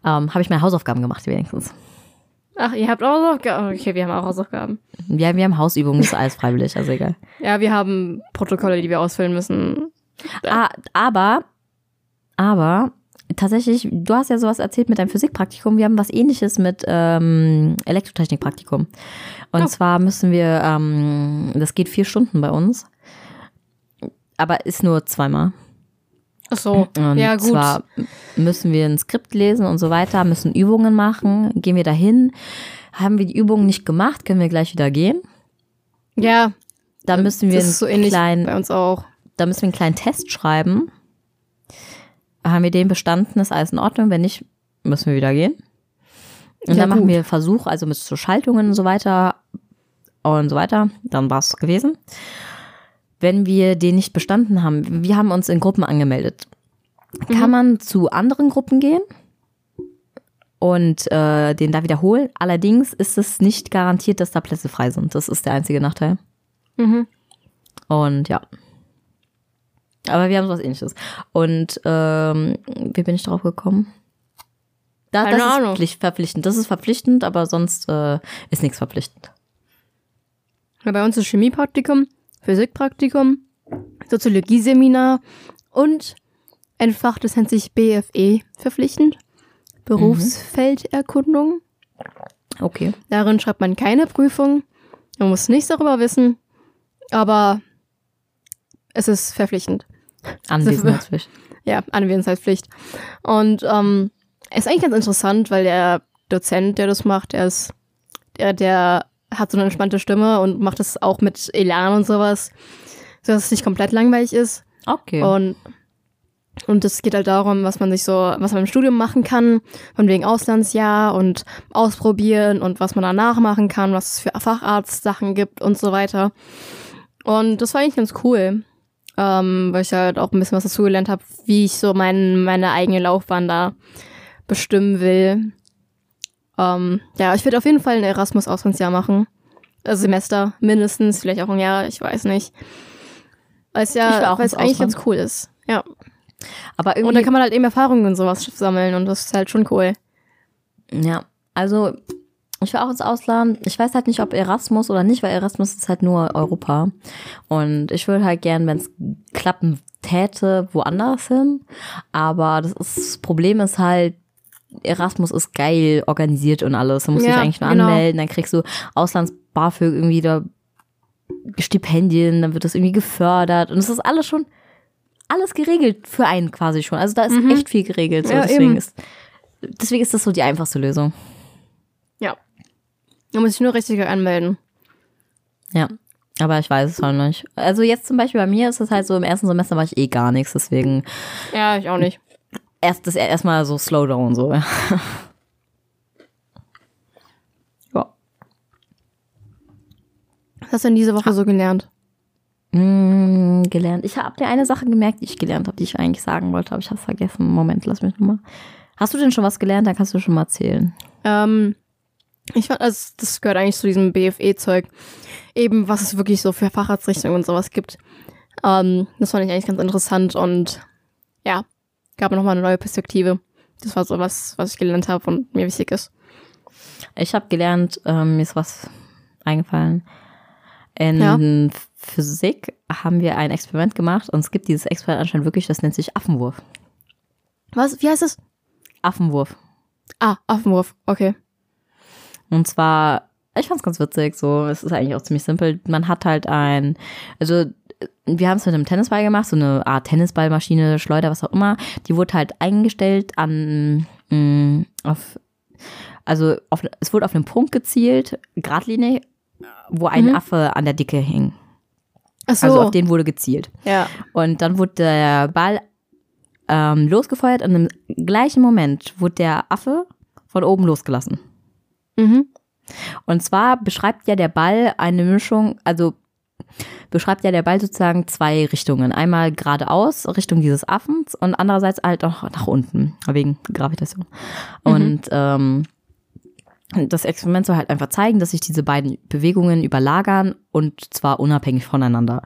ähm, habe ich meine Hausaufgaben gemacht, wenigstens. Ach, ihr habt Hausaufgaben? Okay, wir haben auch Hausaufgaben. Wir, wir haben Hausübungen, das ist alles freiwillig, also egal. Ja, wir haben Protokolle, die wir ausfüllen müssen. Ah, aber, aber, tatsächlich, du hast ja sowas erzählt mit deinem Physikpraktikum. Wir haben was ähnliches mit ähm, Elektrotechnikpraktikum. Und Oh. zwar müssen wir, ähm, das geht vier Stunden bei uns, aber ist nur zweimal. Ach so. Und ja, gut. zwar müssen wir ein Skript lesen und so weiter, müssen Übungen machen. Gehen wir dahin, haben wir die Übungen nicht gemacht, können wir gleich wieder gehen. ja, Da müssen wir das ist so ähnlich kleinen bei uns auch. da müssen wir einen kleinen Test schreiben. Haben wir den bestanden, ist alles in Ordnung. Wenn nicht, müssen wir wieder gehen. Und Ja, dann machen gut. wir Versuche, also mit so Schaltungen und so weiter und so weiter. Dann war es gewesen. Wenn wir den nicht bestanden haben, wir haben uns in Gruppen angemeldet. Kann man zu anderen Gruppen gehen und äh, den da wiederholen. Allerdings ist es nicht garantiert, dass da Plätze frei sind. Das ist der einzige Nachteil. Mhm. Und ja. Aber wir haben sowas ähnliches. Und ähm, wie bin ich drauf gekommen? Da, Keine das ist Ahnung. Pflicht, verpflichtend. Das ist verpflichtend, aber sonst äh, ist nichts verpflichtend. Ja, bei uns ist Chemiepraktikum, Physikpraktikum, Soziologieseminar und ein Fach, das nennt sich BFE verpflichtend. Berufsfelderkundung. Okay. Darin schreibt man keine Prüfung. Man muss nichts darüber wissen. Aber es ist verpflichtend. Anwesenheitspflicht. Ja, Anwesenheitspflicht. Und ähm, ist eigentlich ganz interessant, weil der Dozent, der das macht, der ist, der, der hat so eine entspannte Stimme und macht das auch mit Elan und sowas, sodass es nicht komplett langweilig ist. Okay. Und und es geht halt darum, was man sich so, was man im Studium machen kann, von wegen Auslandsjahr und ausprobieren und was man danach machen kann, was es für Facharztsachen gibt und so weiter. Und das war eigentlich ganz cool, ähm, weil ich halt auch ein bisschen was dazu gelernt habe, wie ich so mein, meine eigene Laufbahn da bestimmen will. Ähm, ja, ich würde auf jeden Fall ein Erasmus-Auslandsjahr machen. Also Semester mindestens, vielleicht auch ein Jahr, ich weiß nicht. Weil es ja, auch weil es eigentlich ganz cool ist. Ja. Aber irgendwie. Und dann kann man halt eben Erfahrungen und sowas sammeln und das ist halt schon cool. Ja, also ich will auch ins Ausland. Ich weiß halt nicht, ob Erasmus oder nicht, weil Erasmus ist halt nur Europa. Und ich würde halt gern, wenn es klappen täte, woanders hin. Aber das, ist, das Problem ist halt, Erasmus ist geil organisiert und alles. Du musst Ja, dich eigentlich nur genau. anmelden, dann kriegst du Auslands-BAföG irgendwie da Stipendien, dann wird das irgendwie gefördert. Und es ist alles schon, alles geregelt für einen quasi schon. Also da ist echt viel geregelt. So. Mhm. Ja, deswegen, eben. ist, deswegen ist das so die einfachste Lösung. Ja. Da muss ich nur richtig anmelden. Ja, aber ich weiß es halt nicht. Also jetzt zum Beispiel bei mir ist es halt so, im ersten Semester war ich eh gar nichts, deswegen Ja, ich auch nicht. Erst das erstmal so Slowdown so. Ja. ja. Was hast du denn diese Woche so gelernt? Mm, gelernt. Ich habe dir eine Sache gemerkt, die ich gelernt habe, die ich eigentlich sagen wollte, aber ich habe es vergessen. Moment, lass mich nochmal. Hast du denn schon was gelernt? Dann kannst du schon mal erzählen. Ähm, ich fand, also das gehört eigentlich zu diesem BFE-Zeug. Eben, was es wirklich so für Facharztrichtungen und sowas gibt. Ähm, das fand ich eigentlich ganz interessant und ja, gab mir nochmal eine neue Perspektive. Das war so was, was ich gelernt habe und mir wichtig ist. Ich habe gelernt, ähm, mir ist was eingefallen. In Ja. Physik haben wir ein Experiment gemacht und es gibt dieses Experiment anscheinend wirklich, das nennt sich Affenwurf. Was? Wie heißt es? Affenwurf. Ah, Affenwurf. Okay. Und zwar, ich fand's ganz witzig, so, es ist eigentlich auch ziemlich simpel. Man hat halt ein, also wir haben es mit einem Tennisball gemacht, so eine Art Tennisballmaschine, Schleuder, was auch immer. Die wurde halt eingestellt an, mh, auf, also auf, es wurde auf einen Punkt gezielt, Gradlinie, wo ein Mhm. Affe an der Dicke hing. Ach so. Also auf den wurde gezielt. ja. Und dann wurde der Ball ähm, losgefeuert und im gleichen Moment wurde der Affe von oben losgelassen. Mhm. Und zwar beschreibt ja der Ball eine Mischung, also beschreibt ja der Ball sozusagen zwei Richtungen. Einmal geradeaus, Richtung dieses Affens und andererseits halt auch nach unten, wegen Gravitation. Und ähm, das Experiment soll halt einfach zeigen, dass sich diese beiden Bewegungen überlagern und zwar unabhängig voneinander.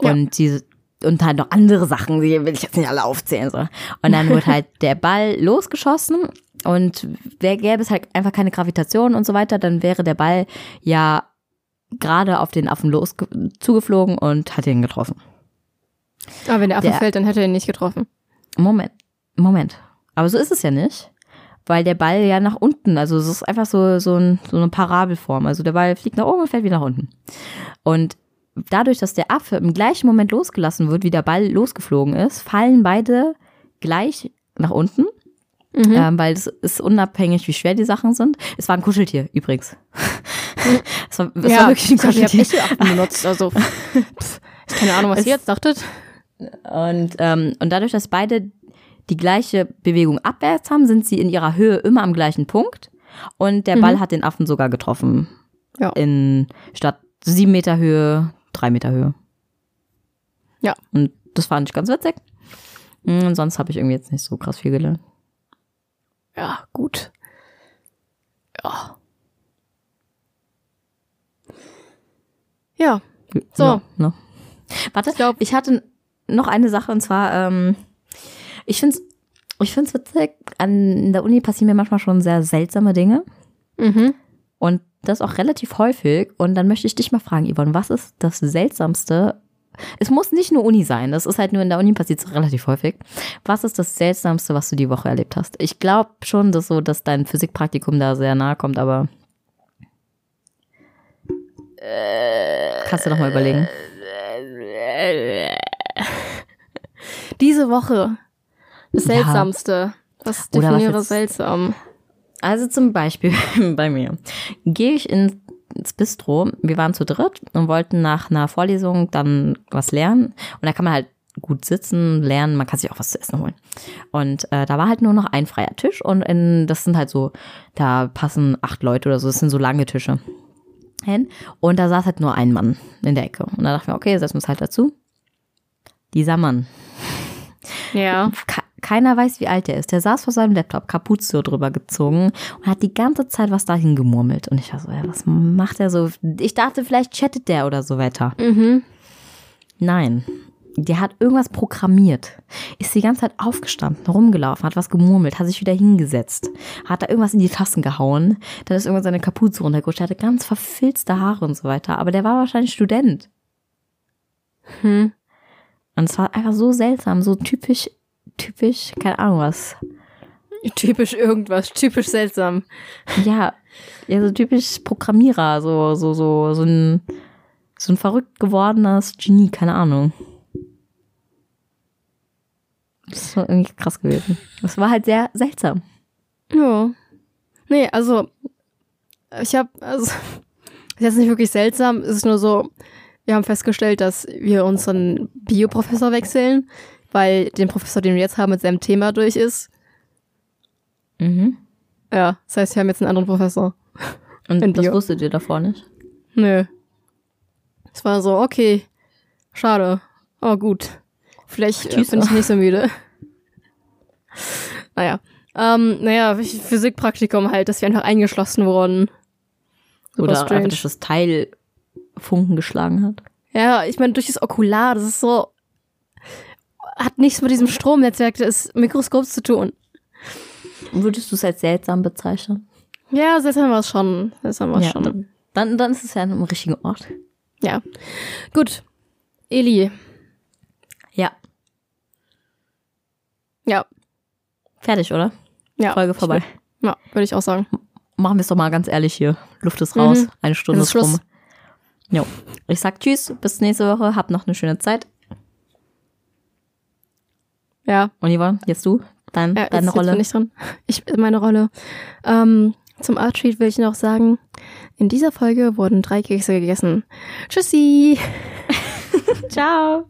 Ja. Und diese und halt noch andere Sachen, die will ich jetzt nicht alle aufzählen. So. Und dann wird halt der Ball losgeschossen und gäbe es halt einfach keine Gravitation und so weiter, dann wäre der Ball ja gerade auf den Affen los zugeflogen und hat ihn getroffen. Aber wenn der Affe Der- fällt, dann hätte er ihn nicht getroffen. Moment, Moment. Aber so ist es ja nicht. Weil der Ball ja nach unten, also es ist einfach so, so, ein, so eine Parabelform. Also der Ball fliegt nach oben und fällt wieder nach unten. Und dadurch, dass der Affe im gleichen Moment losgelassen wird, wie der Ball losgeflogen ist, fallen beide gleich nach unten. Mhm. Ähm, weil es ist unabhängig, wie schwer die Sachen sind. Es war ein Kuscheltier übrigens. Es war, es war wirklich ein ich habt Kuscheltier. echte Affen benutzt. Also, pff, keine Ahnung, was ihr jetzt dachtet. Und, ähm, und dadurch, dass beide die gleiche Bewegung abwärts haben, sind sie in ihrer Höhe immer am gleichen Punkt. Und der Ball hat den Affen sogar getroffen. Ja. In statt sieben Meter Höhe, drei Meter Höhe. Ja. Und das fand ich ganz witzig. Mm, Und sonst habe ich irgendwie jetzt nicht so krass viel gelernt. Ja, gut. Ja. Ja, So. Ja, ne? Warte, Ich glaub- ich hatte noch eine Sache und zwar, ähm, ich finde es ich find's witzig, an der Uni passieren mir manchmal schon sehr seltsame Dinge. mhm. Und das auch relativ häufig. Und dann möchte ich dich mal fragen, Yvonne, was ist das Seltsamste, es muss nicht nur Uni sein, das ist halt nur in der Uni passiert es relativ häufig. Was ist das Seltsamste, was du die Woche erlebt hast? Ich glaube schon, dass so, dass dein Physikpraktikum da sehr nahe kommt, aber kannst du noch mal überlegen. Diese Woche. Das. Seltsamste. Was was definiere jetzt- seltsam? Also zum Beispiel bei mir gehe ich in, ins Bistro. Wir waren zu dritt und wollten nach einer Vorlesung dann was lernen. Und da kann man halt gut sitzen, lernen, man kann sich auch was zu essen holen. Und äh, da war halt nur noch ein freier Tisch und in, das sind halt so, da passen acht Leute oder so, das sind so lange Tische hin. Und da saß halt nur ein Mann in der Ecke. Und da dachten wir, okay, setzen wir uns halt dazu. Dieser Mann, Ja. Ke- keiner weiß, wie alt er ist. Der saß vor seinem Laptop, Kapuze drüber gezogen und hat die ganze Zeit was dahin gemurmelt. Und ich war so, ja, was macht er so? Ich dachte, vielleicht chattet der oder so weiter. Mhm. Nein. Der hat irgendwas programmiert. Ist die ganze Zeit aufgestanden, rumgelaufen, hat was gemurmelt, hat sich wieder hingesetzt, hat da irgendwas in die Tassen gehauen. Dann ist irgendwann seine Kapuze runtergerutscht. Der hatte ganz verfilzte Haare und so weiter. Aber der war wahrscheinlich Student. Hm. Und es war einfach so seltsam, so typisch, typisch, keine Ahnung was. Typisch irgendwas. Typisch seltsam. Ja, ja, so typisch Programmierer, so, so, so, so ein, so ein verrückt gewordenes Genie, keine Ahnung. Das ist irgendwie krass gewesen. Das war halt sehr seltsam. Ja. Nee, also ich habe also ist jetzt nicht wirklich seltsam, es ist nur so, wir haben festgestellt, dass wir unseren Bioprofessor wechseln, weil den Professor, den wir jetzt haben, mit seinem Thema durch ist. Mhm. Ja, das heißt, wir haben jetzt einen anderen Professor. In Und das Bio. wusstet ihr davor nicht? Nö. Es war so, okay, schade. Oh gut. Vielleicht äh, bin ich nicht so müde. naja. Ähm, naja, Physikpraktikum halt, dass wir einfach eingeschlossen wurden. Super Oder strange. einfach, dass das Teil Funken geschlagen hat? Ja, ich meine, durch das Okular, das ist so. Hat nichts mit diesem Stromnetzwerk des Mikroskops zu tun. Würdest du es als seltsam bezeichnen? Ja, seltsam war es schon. Seltsam war es Ja, schon. Dann, dann ist es ja an einem richtigen Ort. Ja. Gut. Eli. Ja. Ja. Fertig, oder? Ja. Folge vorbei. Würd- Ja, würde ich auch sagen. Machen wir es doch mal ganz ehrlich hier. Luft ist raus. Mhm. Eine Stunde ist ist rum. Jo. Ich sag Tschüss, bis nächste Woche. Habt noch eine schöne Zeit. Ja. Und Yvonne, jetzt du? Dein, ja deine jetzt, Rolle. Jetzt bin ich dran. Ich, meine Rolle. Ähm, zum Art Treat will ich noch sagen, in dieser Folge wurden drei Kekse gegessen. Tschüssi! Ciao.